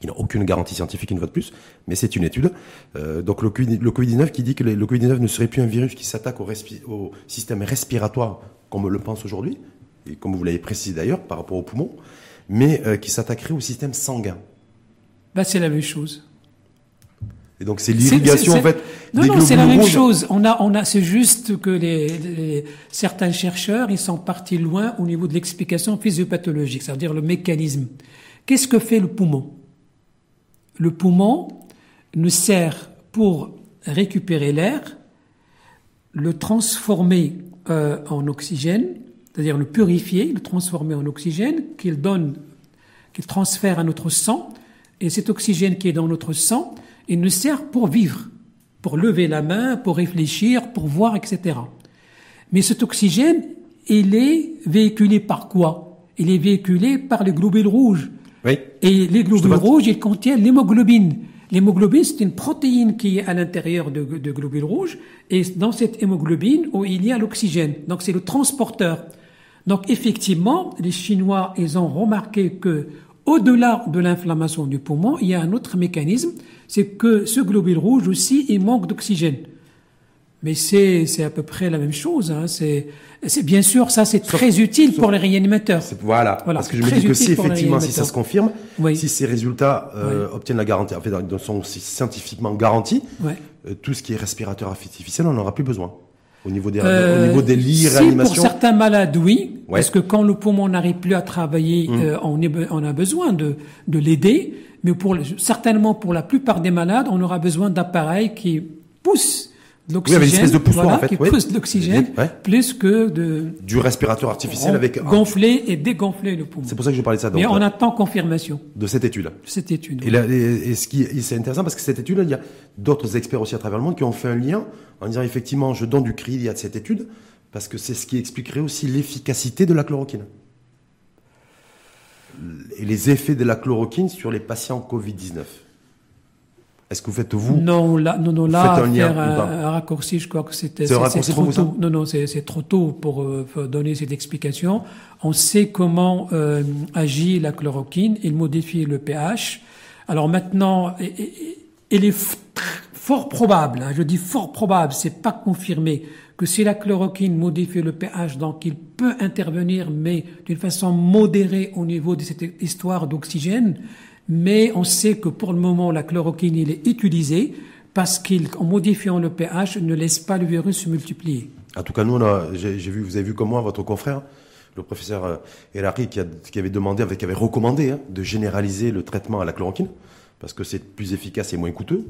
[SPEAKER 2] il n'y a aucune garantie scientifique une fois de plus, mais c'est une étude. Euh, donc le, Covid-19 qui dit que le Covid-19 ne serait plus un virus qui s'attaque au, au, système respiratoire comme on le pense aujourd'hui, et comme vous l'avez précisé d'ailleurs par rapport aux poumons, mais euh, qui s'attaquerait au système sanguin.
[SPEAKER 1] Bah, c'est la même chose.
[SPEAKER 2] Et donc c'est l'irrigation en fait.
[SPEAKER 1] Non, non, c'est la même chose. On a, on a, c'est juste que les, certains chercheurs, ils sont partis loin au niveau de l'explication physiopathologique, c'est-à-dire le mécanisme. Qu'est-ce que fait le poumon? Le poumon nous sert pour récupérer l'air, le transformer euh, en oxygène, c'est-à-dire le purifier, le transformer en oxygène, qu'il donne, qu'il transfère à notre sang, et cet oxygène qui est dans notre sang, il nous sert pour vivre, pour lever la main, pour réfléchir, pour voir, etc. Mais cet oxygène, il est véhiculé par quoi? Il est véhiculé par les globules rouges.
[SPEAKER 2] Oui.
[SPEAKER 1] Et les globules rouges, ils contiennent l'hémoglobine. L'hémoglobine, c'est une protéine qui est à l'intérieur de, de, globules rouges, et dans cette hémoglobine, où il y a l'oxygène. Donc c'est le transporteur. Donc effectivement, les Chinois, ils ont remarqué que au-delà de l'inflammation du poumon, il y a un autre mécanisme, c'est que ce globule rouge aussi, il manque d'oxygène. Mais c'est, c'est à peu près la même chose. Hein. C'est, c'est bien sûr ça, c'est très utile pour les réanimateurs.
[SPEAKER 2] Voilà, voilà, parce que je me dis que si effectivement, si ça se confirme, si ces résultats euh, obtiennent la garantie, en fait, sont scientifiquement garantis, euh, tout ce qui est respirateur artificiel, on n'en aura plus besoin. Au niveau des, euh, au niveau des lits, si
[SPEAKER 1] pour certains malades, oui, parce que quand le poumon n'arrive plus à travailler, hum. euh, on, est, on a besoin de, de l'aider. Mais pour certainement pour la plupart des malades, on aura besoin d'appareils qui poussent l'oxygène,
[SPEAKER 2] oui, une espèce de poussoir
[SPEAKER 1] voilà,
[SPEAKER 2] en fait,
[SPEAKER 1] qui pousse l'oxygène plus que de
[SPEAKER 2] du respirateur artificiel avec
[SPEAKER 1] gonfler et dégonfler le poumon.
[SPEAKER 2] C'est pour ça que je parlais de ça.
[SPEAKER 1] Donc, Mais on attend confirmation
[SPEAKER 2] de cette étude.
[SPEAKER 1] Cette étude.
[SPEAKER 2] Et, là, et, ce qui c'est intéressant parce que cette étude, il y a d'autres experts aussi à travers le monde qui ont fait un lien en disant effectivement, je donne du crédit à cette étude parce que c'est ce qui expliquerait aussi l'efficacité de la chloroquine et les effets de la chloroquine sur les patients Covid-19 est-ce que vous faites vous
[SPEAKER 1] Non, là, non, non, là, un, faire un, raccourci, je crois que c'était c'est trop tôt. Non, non, c'est trop tôt pour, euh, donner cette explication. On sait comment euh, agit la chloroquine. Il modifie le pH. Alors maintenant, il est fort probable. Hein, je dis fort probable, c'est pas confirmé que si la chloroquine modifie le pH, donc il peut intervenir, mais d'une façon modérée au niveau de cette histoire d'oxygène. Mais on sait que pour le moment, la chloroquine, il est utilisée parce qu'en modifiant le pH, ne laisse pas le virus se multiplier.
[SPEAKER 2] En tout cas, nous, j'ai vu, vous avez vu comme moi, votre confrère, le professeur Elari, euh, qui, qui avait demandé, qui avait recommandé hein, de généraliser le traitement à la chloroquine, parce que c'est plus efficace et moins coûteux.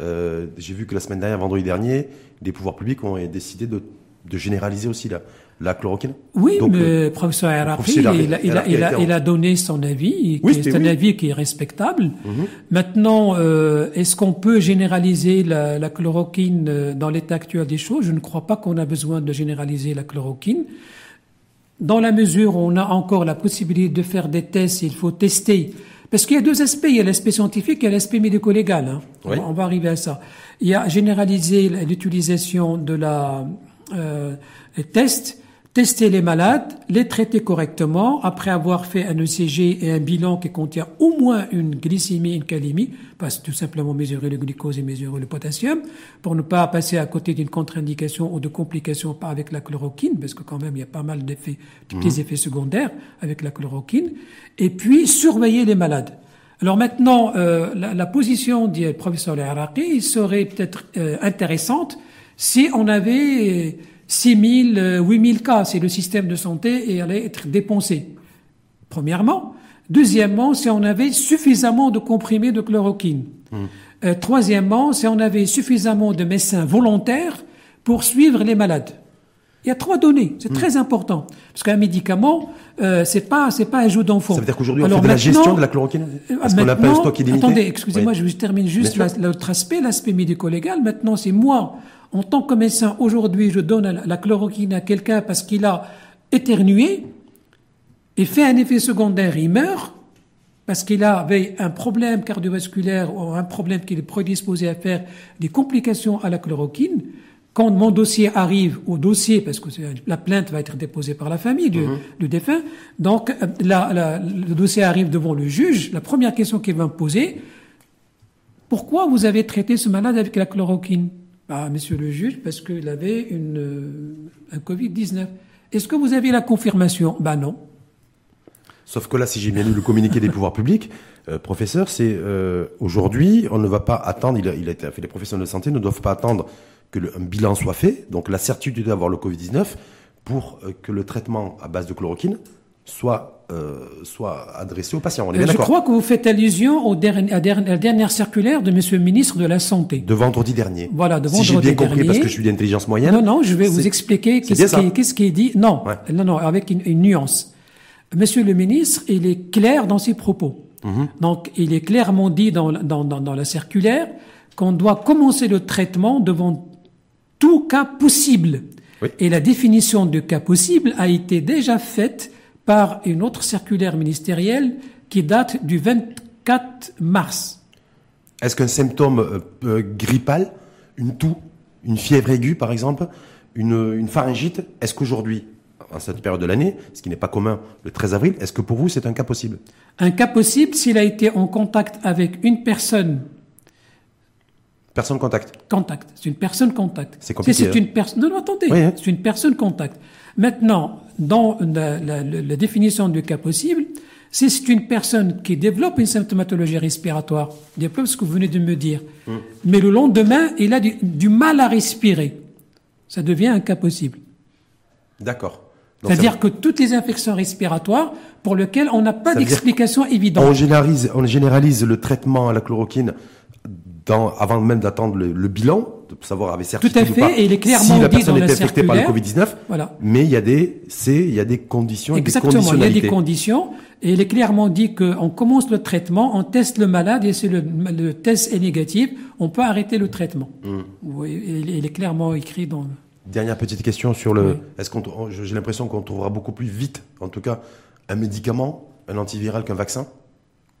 [SPEAKER 2] Euh, j'ai vu que la semaine dernière, vendredi dernier, des pouvoirs publics ont décidé de, de généraliser aussi la, la chloroquine.
[SPEAKER 1] Oui, mais le professeur Arafi, il, il, il, il, a donné son avis, c'est un avis qui est respectable. Mhm. Maintenant, euh, est-ce qu'on peut généraliser la, la, chloroquine euh, dans l'état actuel des choses? Je ne crois pas qu'on a besoin de généraliser la chloroquine. Dans la mesure où on a encore la possibilité de faire des tests, il faut tester parce qu'il y a deux aspects. Il y a l'aspect scientifique et l'aspect médico-légal. Hein. On, va arriver à ça. Il y a généraliser l'utilisation de la euh, les tests tester les malades, les traiter correctement, après avoir fait un ECG et un bilan qui contient au moins une glycémie, une calémie, parce que tout simplement mesurer le glucose et mesurer le potassium, pour ne pas passer à côté d'une contre-indication ou de complications avec la chloroquine, parce que quand même il y a pas mal d'effets, de petits mhm. effets secondaires avec la chloroquine, et puis surveiller les malades. Alors maintenant, euh, la, position du professeur Al-Araqi serait peut-être euh, intéressante si on avait 6 000, 8 000 cas, si le système de santé allait être dépensé. Premièrement. Deuxièmement, si on avait suffisamment de comprimés de chloroquine. Mmh. Euh, troisièmement, si on avait suffisamment de médecins volontaires pour suivre les malades. Il y a trois données, c'est mmh. très important parce qu'un médicament, euh, c'est pas c'est pas un jeu d'enfant.
[SPEAKER 2] Ça veut dire qu'aujourd'hui on fait de la gestion de la chloroquine?
[SPEAKER 1] Est-ce qu'on appelle stock illimité? Attendez, excusez-moi, je termine juste l'autre aspect, l'aspect médico-légal. Maintenant, c'est moi en tant que médecin, aujourd'hui, je donne la chloroquine à quelqu'un parce qu'il a éternué et fait un effet secondaire, il meurt parce qu'il avait un problème cardiovasculaire ou un problème qu'il est prédisposé à faire des complications à la chloroquine. Quand mon dossier arrive au dossier, parce que la plainte va être déposée par la famille du, mhm. défunt, donc euh, le dossier arrive devant le juge, la première question qu'il va me poser, pourquoi vous avez traité ce malade avec la chloroquine? Monsieur le juge, parce qu'il avait euh, un Covid-19. Est-ce que vous avez la confirmation? Ben non.
[SPEAKER 2] Sauf que là, si j'ai bien lu le communiqué des pouvoirs publics, euh, professeur, c'est euh, aujourd'hui, on ne va pas attendre, il a, été fait, les professionnels de santé ne doivent pas attendre que un bilan soit fait, donc la certitude d'avoir le Covid-19, pour que le traitement à base de chloroquine soit, euh, soit adressé aux patients.
[SPEAKER 1] On est euh, Je crois que vous faites allusion au dernier, à la dernière circulaire de Monsieur le ministre de la Santé.
[SPEAKER 2] De vendredi dernier.
[SPEAKER 1] Voilà, de vendredi
[SPEAKER 2] Si j'ai bien
[SPEAKER 1] compris,
[SPEAKER 2] parce que je suis d'intelligence moyenne.
[SPEAKER 1] Non, non, je vais vous expliquer qu'est-ce qui, est dit. Non, non, non, avec une, nuance. Monsieur le ministre, il est clair dans ses propos. Mhm. Donc, il est clairement dit dans, dans, dans, dans la circulaire qu'on doit commencer le traitement devant tout cas possible. Oui. Et la définition de cas possible a été déjà faite par une autre circulaire ministérielle qui date du 24 mars.
[SPEAKER 2] Est-ce qu'un symptôme euh, euh, grippal, une toux, une fièvre aiguë par exemple, une, une pharyngite, est-ce qu'aujourd'hui, en cette période de l'année, ce qui n'est pas commun le 13 avril, est-ce que pour vous c'est un cas possible?
[SPEAKER 1] Un cas possible s'il a été en contact avec une personne
[SPEAKER 2] Personne contact.
[SPEAKER 1] Contact. C'est une personne contact.
[SPEAKER 2] C'est compliqué.
[SPEAKER 1] C'est une personne. Non, non, attendez. Hein. C'est une personne contact. Maintenant, dans la, la, la définition du cas possible, si c'est une personne qui développe une symptomatologie respiratoire, développe ce que vous venez de me dire, hum. mais le lendemain, il a du, mal à respirer, ça devient un cas possible.
[SPEAKER 2] D'accord.
[SPEAKER 1] C'est-à-dire que toutes les infections respiratoires pour lesquelles on n'a pas d'explication évidente.
[SPEAKER 2] On généralise, on généralise le traitement à la chloroquine avant même d'attendre le, bilan, savoir avec certitude
[SPEAKER 1] Tout à fait,
[SPEAKER 2] ou pas,
[SPEAKER 1] et il est clairement
[SPEAKER 2] si la personne
[SPEAKER 1] est
[SPEAKER 2] infectée par le Covid-19. Voilà. Mais il y a des, c'est, il y a des conditions,
[SPEAKER 1] Exactement,
[SPEAKER 2] des conditionnalités.
[SPEAKER 1] il y a des conditions, et il est clairement dit qu'on commence le traitement, on teste le malade, et si le, le, test est négatif, on peut arrêter le traitement. Mm. Oui, il est clairement écrit dans.
[SPEAKER 2] Dernière petite question sur le. Est-ce qu'on, j'ai l'impression qu'on trouvera beaucoup plus vite, en tout cas, un médicament, un antiviral qu'un vaccin,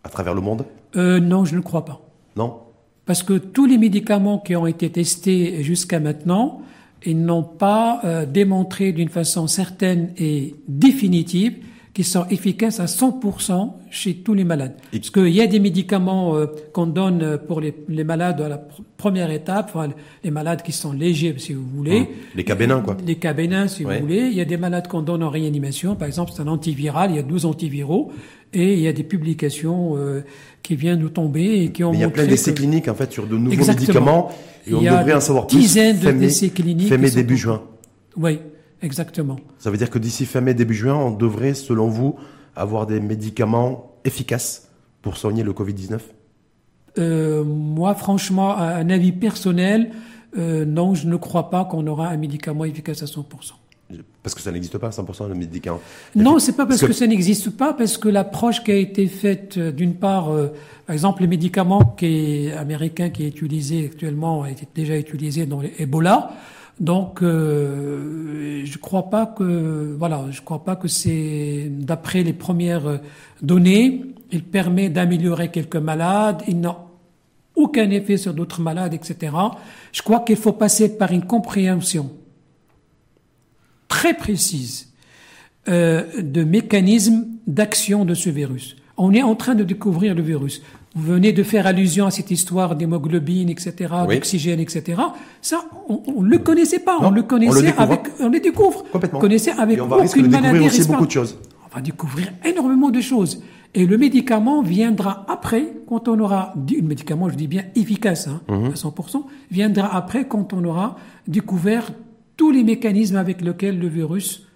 [SPEAKER 2] à travers le monde?
[SPEAKER 1] Euh, non, je ne crois pas.
[SPEAKER 2] Non?
[SPEAKER 1] Parce que tous les médicaments qui ont été testés jusqu'à maintenant, ils n'ont pas euh, démontré d'une façon certaine et définitive qu'ils sont efficaces à 100% chez tous les malades. Parce qu'il y a des médicaments euh, qu'on donne pour les, les, malades à la première étape, enfin, les malades qui sont légers, si vous voulez. Hum,
[SPEAKER 2] les cas bénins, quoi.
[SPEAKER 1] Les cas bénins, si vous voulez. Il y a des malades qu'on donne en réanimation. Par exemple, c'est un antiviral, il y a 12 antiviraux. Et il y a des publications euh, qui viennent nous tomber et qui ont
[SPEAKER 2] Mais Il y a plein d'essais cliniques en fait sur de nouveaux médicaments. Et on
[SPEAKER 1] devrait
[SPEAKER 2] en savoir
[SPEAKER 1] plus. Dizaines d'essais cliniques.
[SPEAKER 2] Fin mai début juin.
[SPEAKER 1] Oui, exactement.
[SPEAKER 2] Ça veut dire que d'ici fin mai début juin, on devrait, selon vous, avoir des médicaments efficaces pour soigner le Covid 19.
[SPEAKER 1] Euh, moi, franchement, un avis personnel, euh, non, je ne crois pas qu'on aura un médicament efficace à 100%.
[SPEAKER 2] Parce que ça n'existe pas à 100% le médicament.
[SPEAKER 1] Non, c'est pas parce que... ça n'existe pas, parce que l'approche qui a été faite, euh, d'une part, euh, par exemple, les médicaments qui est américain qui est utilisé actuellement a été déjà utilisé dans l'Ebola. Donc, euh, je crois pas que, voilà, je crois pas que c'est, d'après les premières données, il permet d'améliorer quelques malades. Il n'a aucun effet sur d'autres malades, etc. Je crois qu'il faut passer par une compréhension très précise euh, de mécanismes d'action de ce virus. On est en train de découvrir le virus. Vous venez de faire allusion à cette histoire d'hémoglobine, etc., d'oxygène, etc. Ça, on, ne le connaissait pas. on le connaissait avec, on le découvre.
[SPEAKER 2] Complètement.
[SPEAKER 1] On connaissait avec
[SPEAKER 2] Et on va aucune maladie aussi beaucoup de choses.
[SPEAKER 1] On va découvrir énormément de choses. Et le médicament viendra après, quand on aura, un médicament, je dis bien efficace, hein, mhm. à 100%, viendra après quand on aura découvert tous les mécanismes avec lesquels le virus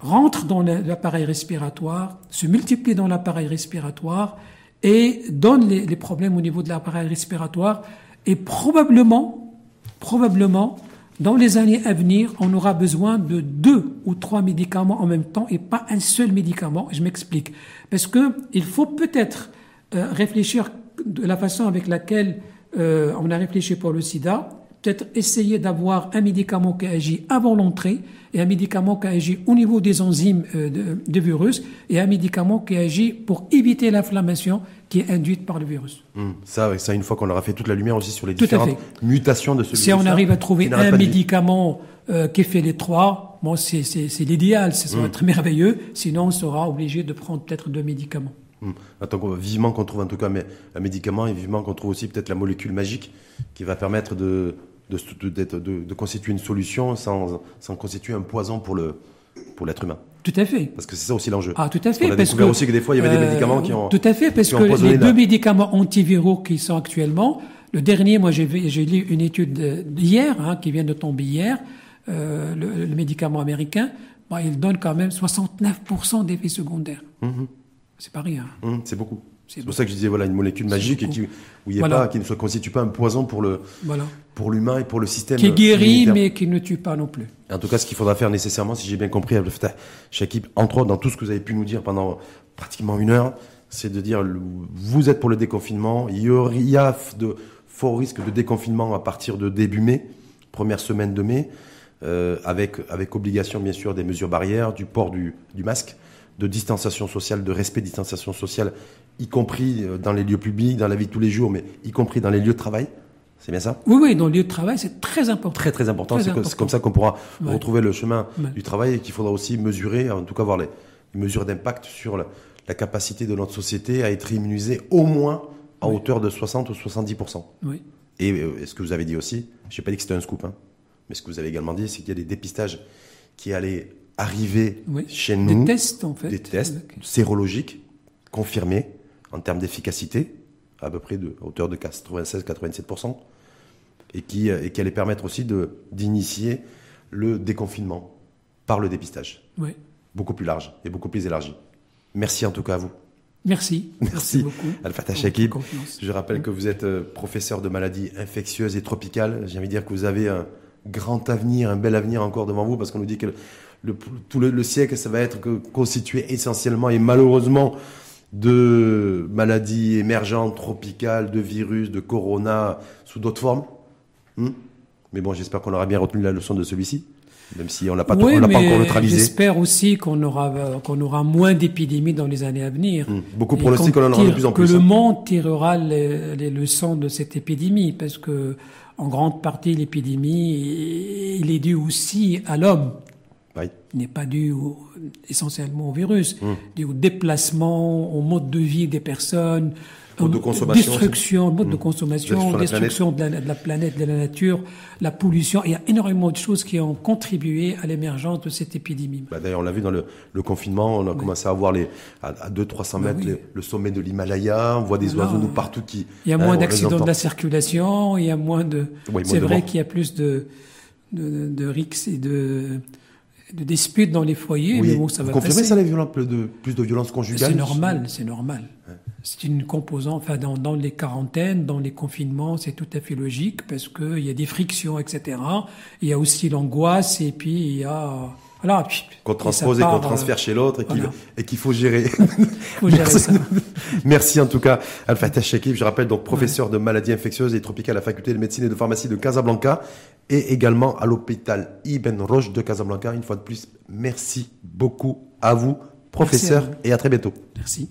[SPEAKER 1] rentre dans l'appareil respiratoire, se multiplie dans l'appareil respiratoire et donne les, problèmes au niveau de l'appareil respiratoire. Et probablement, probablement, dans les années à venir, on aura besoin de deux ou trois médicaments en même temps et pas un seul médicament. Je m'explique. Parce que il faut peut-être euh, réfléchir de la façon avec laquelle euh, on a réfléchi pour le sida, peut-être essayer d'avoir un médicament qui agit avant l'entrée et un médicament qui agit au niveau des enzymes euh, de, virus et un médicament qui agit pour éviter l'inflammation qui est induite par le virus.
[SPEAKER 2] Hum, ça, ça, une fois qu'on aura fait toute la lumière aussi sur les différentes mutations de ce
[SPEAKER 1] virus. Si on arrive à trouver un médicament euh, qui fait les trois, bon, c'est l'idéal, ça va hum. être merveilleux. Sinon, on sera obligé de prendre peut-être deux médicaments.
[SPEAKER 2] Hum. Attends, vivement qu'on trouve en tout cas un médicament et vivement qu'on trouve aussi peut-être la molécule magique qui va permettre de, de, de, constituer une solution sans, sans, constituer un poison pour le pour l'être humain.
[SPEAKER 1] Tout à fait.
[SPEAKER 2] Parce que c'est ça aussi l'enjeu.
[SPEAKER 1] Ah, tout à fait.
[SPEAKER 2] On a parce aussi que des fois, il y avait des euh, médicaments qui ont.
[SPEAKER 1] Tout à fait, parce que les deux médicaments antiviraux qui sont actuellement, le dernier, moi, j'ai lu une étude d'hier, hein, qui vient de tomber hier, euh, le, médicament américain, bah, il donne quand même 69% d'effets secondaires. Mm-hmm. C'est pas rien.
[SPEAKER 2] Mm, c'est beaucoup. C'est pour ça que je disais voilà une molécule magique et qui, où il y a pas, qui ne se constitue pas un poison pour le voilà. pour l'humain et pour le système.
[SPEAKER 1] Qui guérit mais qui ne tue pas non plus.
[SPEAKER 2] En tout cas, ce qu'il faudra faire nécessairement, si j'ai bien compris, équipe, entre autres dans tout ce que vous avez pu nous dire pendant pratiquement une heure, c'est de dire vous êtes pour le déconfinement. Il y a de forts risques de déconfinement à partir de début mai, première semaine de mai, euh, avec avec obligation bien sûr des mesures barrières, du port du, du masque de distanciation sociale, de respect de distanciation sociale, y compris euh, dans les lieux publics, dans la vie de tous les jours, mais y compris dans les lieux de travail. C'est bien ça?
[SPEAKER 1] Oui, oui, dans les lieux de travail, c'est très important.
[SPEAKER 2] Très, très important. C'est comme ça qu'on pourra retrouver le chemin du travail et qu'il faudra aussi mesurer, en tout cas voir les, mesures d'impact sur la, capacité de notre société à être immunisée au moins à hauteur de 60 ou 70%.
[SPEAKER 1] Oui.
[SPEAKER 2] Et euh, ce que vous avez dit aussi, je n'ai pas dit que c'était un scoop, hein, mais ce que vous avez également dit, c'est qu'il y a des dépistages qui allaient arriver chez nous.
[SPEAKER 1] Des tests, en fait.
[SPEAKER 2] Des tests sérologiques confirmés en termes d'efficacité, à peu près de hauteur de 96-97%, et qui, et qui allait permettre aussi d'initier le déconfinement par le dépistage.
[SPEAKER 1] Oui.
[SPEAKER 2] Beaucoup plus large et beaucoup plus élargi. Merci en tout cas à vous.
[SPEAKER 1] Merci. (laughs)
[SPEAKER 2] Merci, beaucoup. Al-Fatah Shakib. Je rappelle que vous êtes euh, professeur de maladies infectieuses et tropicales. J'ai envie de dire que vous avez un grand avenir, un bel avenir encore devant vous, parce qu'on nous dit que le, tout le, siècle, ça va être constitué essentiellement et malheureusement de maladies émergentes, tropicales, de virus, de corona, sous d'autres formes. Hmm Mais bon, j'espère qu'on aura bien retenu la leçon de celui-ci, même si on l'a pas, pas encore neutralisé.
[SPEAKER 1] J'espère aussi qu'on aura, qu'on aura moins d'épidémies dans les années à venir.
[SPEAKER 2] Hmm. Beaucoup pronostiquent qu'on en aura de plus en
[SPEAKER 1] plus.
[SPEAKER 2] Que
[SPEAKER 1] le hein. monde tirera les, les, leçons de cette épidémie, parce que en grande partie l'épidémie, il est dû aussi à l'homme. N'est pas dû essentiellement au virus, hum. dû au déplacement, au mode de vie des personnes,
[SPEAKER 2] mode de consommation,
[SPEAKER 1] destruction, mode de hum. consommation, destruction de la, planète, de la nature, la pollution. Il y a énormément de choses qui ont contribué à l'émergence de cette épidémie.
[SPEAKER 2] Bah D'ailleurs, on l'a vu dans le, confinement, on a commencé à voir les, à, 200-300 bah mètres le sommet de l'Himalaya, on voit des oiseaux nous partout qui...
[SPEAKER 1] Il y a moins hein, d'accidents de la circulation, il y a moins de... C'est vrai qu'il y a plus de, de, de et de de disputes dans les foyers, mais bon, ça va
[SPEAKER 2] confirmez ça, les violences, de, plus de violences conjugales
[SPEAKER 1] C'est normal, c'est normal. C'est une composante, enfin, dans, dans, les quarantaines, dans les confinements, c'est tout à fait logique, parce qu'il y a des frictions, etc. Il y a aussi l'angoisse, et puis il y a voilà.
[SPEAKER 2] Qu'on transpose et, qu'on transfère chez l'autre et qu'il faut gérer. (laughs)
[SPEAKER 1] faut gérer
[SPEAKER 2] Merci. En tout cas, Al-Fatah Shakib. Je rappelle donc professeur de maladies infectieuses et tropicales à la faculté de médecine et de pharmacie de Casablanca et également à l'hôpital Ibn Roche de Casablanca. Une fois de plus, merci beaucoup à vous, professeur, et à très bientôt.
[SPEAKER 1] Merci.